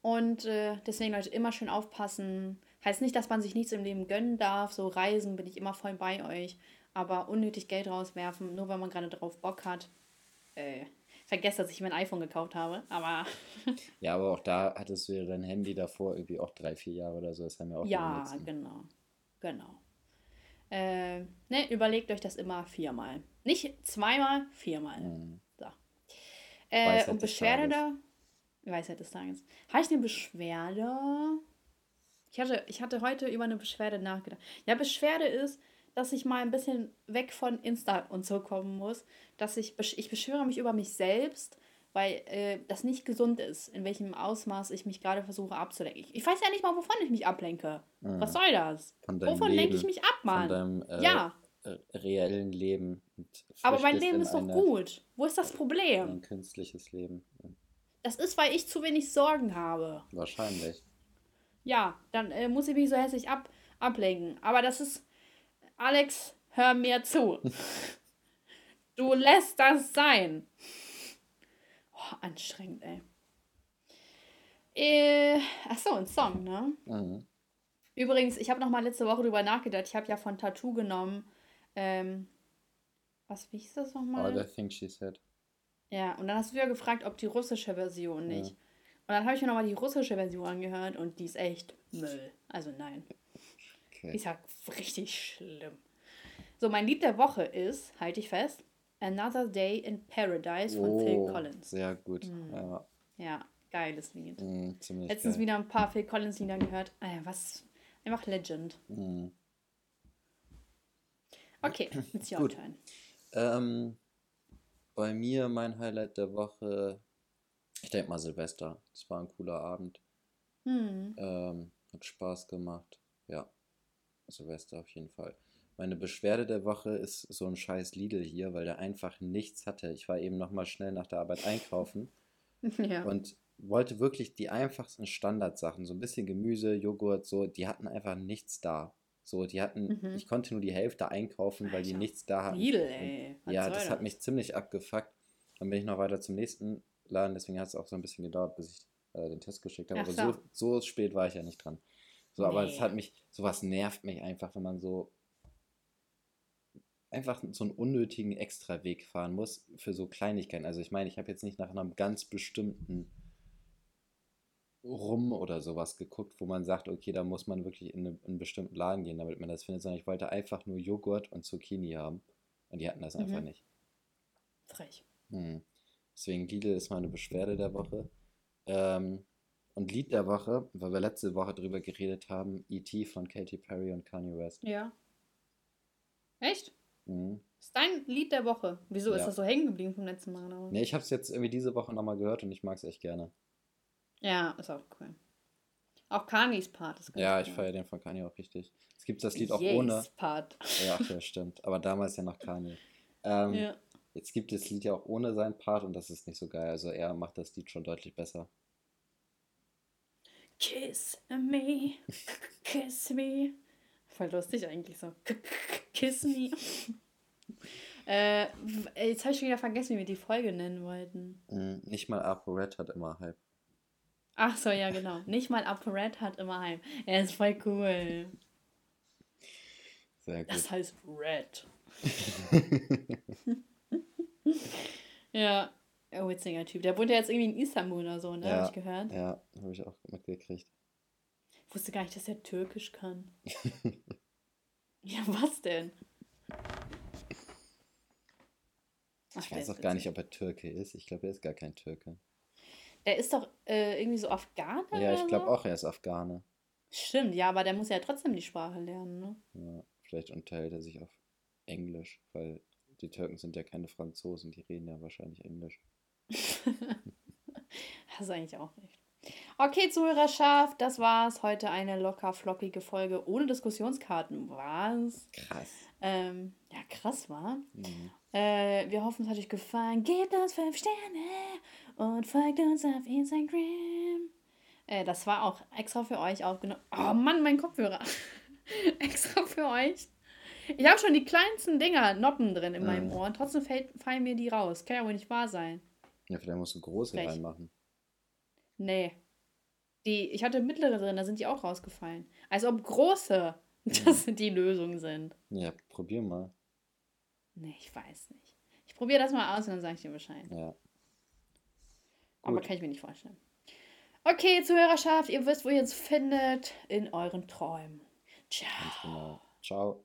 Und äh, deswegen, Leute, immer schön aufpassen. Heißt nicht, dass man sich nichts im Leben gönnen darf. So reisen bin ich immer voll bei euch. Aber unnötig Geld rauswerfen, nur weil man gerade drauf Bock hat. Äh, vergesst, dass ich mir ein iPhone gekauft habe. Aber Ja, aber auch da hattest du ja dein Handy davor irgendwie auch drei, vier Jahre oder so. Das haben wir auch Ja, benutzt. genau. Genau. Äh, ne, überlegt euch das immer viermal. Nicht zweimal, viermal. Mhm. So. Äh, und Beschwerde da. Weisheit des Tages. Habe ich eine Beschwerde? Ich hatte, ich hatte heute über eine Beschwerde nachgedacht. Ja, Beschwerde ist, dass ich mal ein bisschen weg von Insta und so kommen muss. Dass ich, ich beschwöre mich über mich selbst, weil äh, das nicht gesund ist, in welchem Ausmaß ich mich gerade versuche abzulenken. Ich, weiß ja nicht mal, wovon ich mich ablenke. Was soll das? Wovon lenke ich Leben, mich ab, Mann? Deinem äh, Ja. äh, reellen Leben. Aber mein Leben ist doch gut. Wo ist das Problem? Ein künstliches Leben. Das ist, weil ich zu wenig Sorgen habe. Wahrscheinlich. Ja, dann äh, muss ich mich so hässlich ab ablenken. Aber das ist. Alex, hör mir zu. Du lässt das sein. Oh, anstrengend, ey. Äh, achso, ein Song, ne? Mhm. Übrigens, ich habe noch mal letzte Woche drüber nachgedacht. Ich habe ja von Tattoo genommen. Ähm, was, wie hieß das nochmal? All the things she said. Ja, und dann hast du ja gefragt, ob die russische Version Ja. nicht. Und dann habe ich mir nochmal die russische Version angehört und die ist echt Müll. Also nein. Okay. ist ja richtig schlimm. So, mein Lied der Woche ist, halte ich fest, Another Day in Paradise von Phil Oh, Collins. sehr gut. Mhm. Ja, Ja, geiles Lied. mh, ziemlich Letztens geil. wieder ein paar Phil Collins Lieder gehört. Ah ja, was? Einfach Legend. Mhm. Okay, it's your Gut. turn. Ähm, bei mir mein Highlight der Woche, ich denke mal Silvester. Es war ein cooler Abend. Hm. Ähm, hat Spaß gemacht. Ja, Silvester auf jeden Fall. Meine Beschwerde der Woche ist so ein scheiß Lidl hier, weil der einfach nichts hatte. Ich war eben nochmal schnell nach der Arbeit einkaufen Ja. und wollte wirklich die einfachsten Standardsachen, so ein bisschen Gemüse, Joghurt, so, die hatten einfach nichts da. So, die hatten, Mhm. ich konnte nur die Hälfte einkaufen, weil die Alter, nichts da hatten. Lidl, Und ey. Was ja, das hat mich ziemlich abgefuckt. Dann bin ich noch weiter zum nächsten Laden, deswegen hat es auch so ein bisschen gedauert, bis ich äh, den Test geschickt habe. Ach Aber so, so spät war ich ja nicht dran. So, aber es Nee. hat mich, sowas nervt mich einfach, wenn man so einfach so einen unnötigen Extraweg fahren muss für so Kleinigkeiten. Also ich meine, ich habe jetzt nicht nach einem ganz bestimmten Rum oder sowas geguckt, wo man sagt, okay, da muss man wirklich in, eine, in einen bestimmten Laden gehen, damit man das findet, sondern ich wollte einfach nur Joghurt und Zucchini haben. Und die hatten das einfach Mhm. nicht. Frech. Hm. Deswegen Lidl ist meine Beschwerde der Woche. Ähm, und Lied der Woche, weil wir letzte Woche drüber geredet haben, E.T. von Katy Perry und Kanye West. Ja. Echt? Mhm. Ist dein Lied der Woche. Wieso ist Ja. das so hängen geblieben vom letzten Mal? Oder? was? Ne, ich habe es jetzt irgendwie diese Woche nochmal gehört und ich mag es echt gerne. Ja, ist auch cool. Auch Kanyes Part ist ganz Ja, ich cool. feiere den von Kanye auch richtig. Es gibt das Lied auch Yes ohne. Part. Ja, ja, stimmt. Aber damals ja noch Kanye. Ähm, Ja. Jetzt gibt es das Lied ja auch ohne seinen Part und das ist nicht so geil. Also er macht das Lied schon deutlich besser. Kiss me, kiss me. Voll lustig eigentlich so. Kiss me. äh, jetzt habe ich schon wieder vergessen, wie wir die Folge nennen wollten. Mhm. Nicht mal ApoRed hat immer Hype. Ach so, ja, genau. Nicht mal Upper hat immer heim. Er ist voll cool. Sehr gut. Das heißt Red. ja. Oh, witziger Typ. Der wohnt ja jetzt irgendwie in Istanbul oder so, ne? Ja, Hab ich gehört. Ja, habe ich auch mitgekriegt. Ich wusste gar nicht, dass er Türkisch kann. ja, was denn? Ach, Ich weiß auch gar nicht, ob er Türke ist. Ich glaube, er ist gar kein Türke. Der ist doch äh, irgendwie so Afghaner Ja, ich glaube so? auch, er ist Afghane. Stimmt, ja, aber der muss ja trotzdem die Sprache lernen, ne? Ja, vielleicht unterhält er sich auf Englisch, weil die Türken sind ja keine Franzosen, die reden ja wahrscheinlich Englisch. Hast du eigentlich auch recht. Okay, Zuhörerschaft, das war's. Heute eine locker flockige Folge ohne Diskussionskarten. Was? Krass. Ähm, ja, krass war. Mhm. Äh, wir hoffen, es hat euch gefallen. Gebt uns 5 Sterne und folgt uns auf Instagram. Äh, das war auch extra für euch aufgenommen. Oh Mann, mein Kopfhörer. extra für euch. Ich habe schon die kleinsten Dinger, Noppen drin in meinem Mhm. Ohr und trotzdem fällt, fallen mir die raus. Kann ja wohl nicht wahr sein. Ja, vielleicht musst du große Frech. reinmachen. Nee. Die, ich hatte mittlere drin, da sind die auch rausgefallen. Als ob große das die Lösung sind. Ja, probier mal. Nee, ich weiß nicht. Ich probiere das mal aus und dann sage ich dir Bescheid. Ja. Aber Gut. kann ich mir nicht vorstellen. Okay, Zuhörerschaft, ihr wisst, wo ihr uns findet. In euren Träumen. Ciao. Genau. Ciao.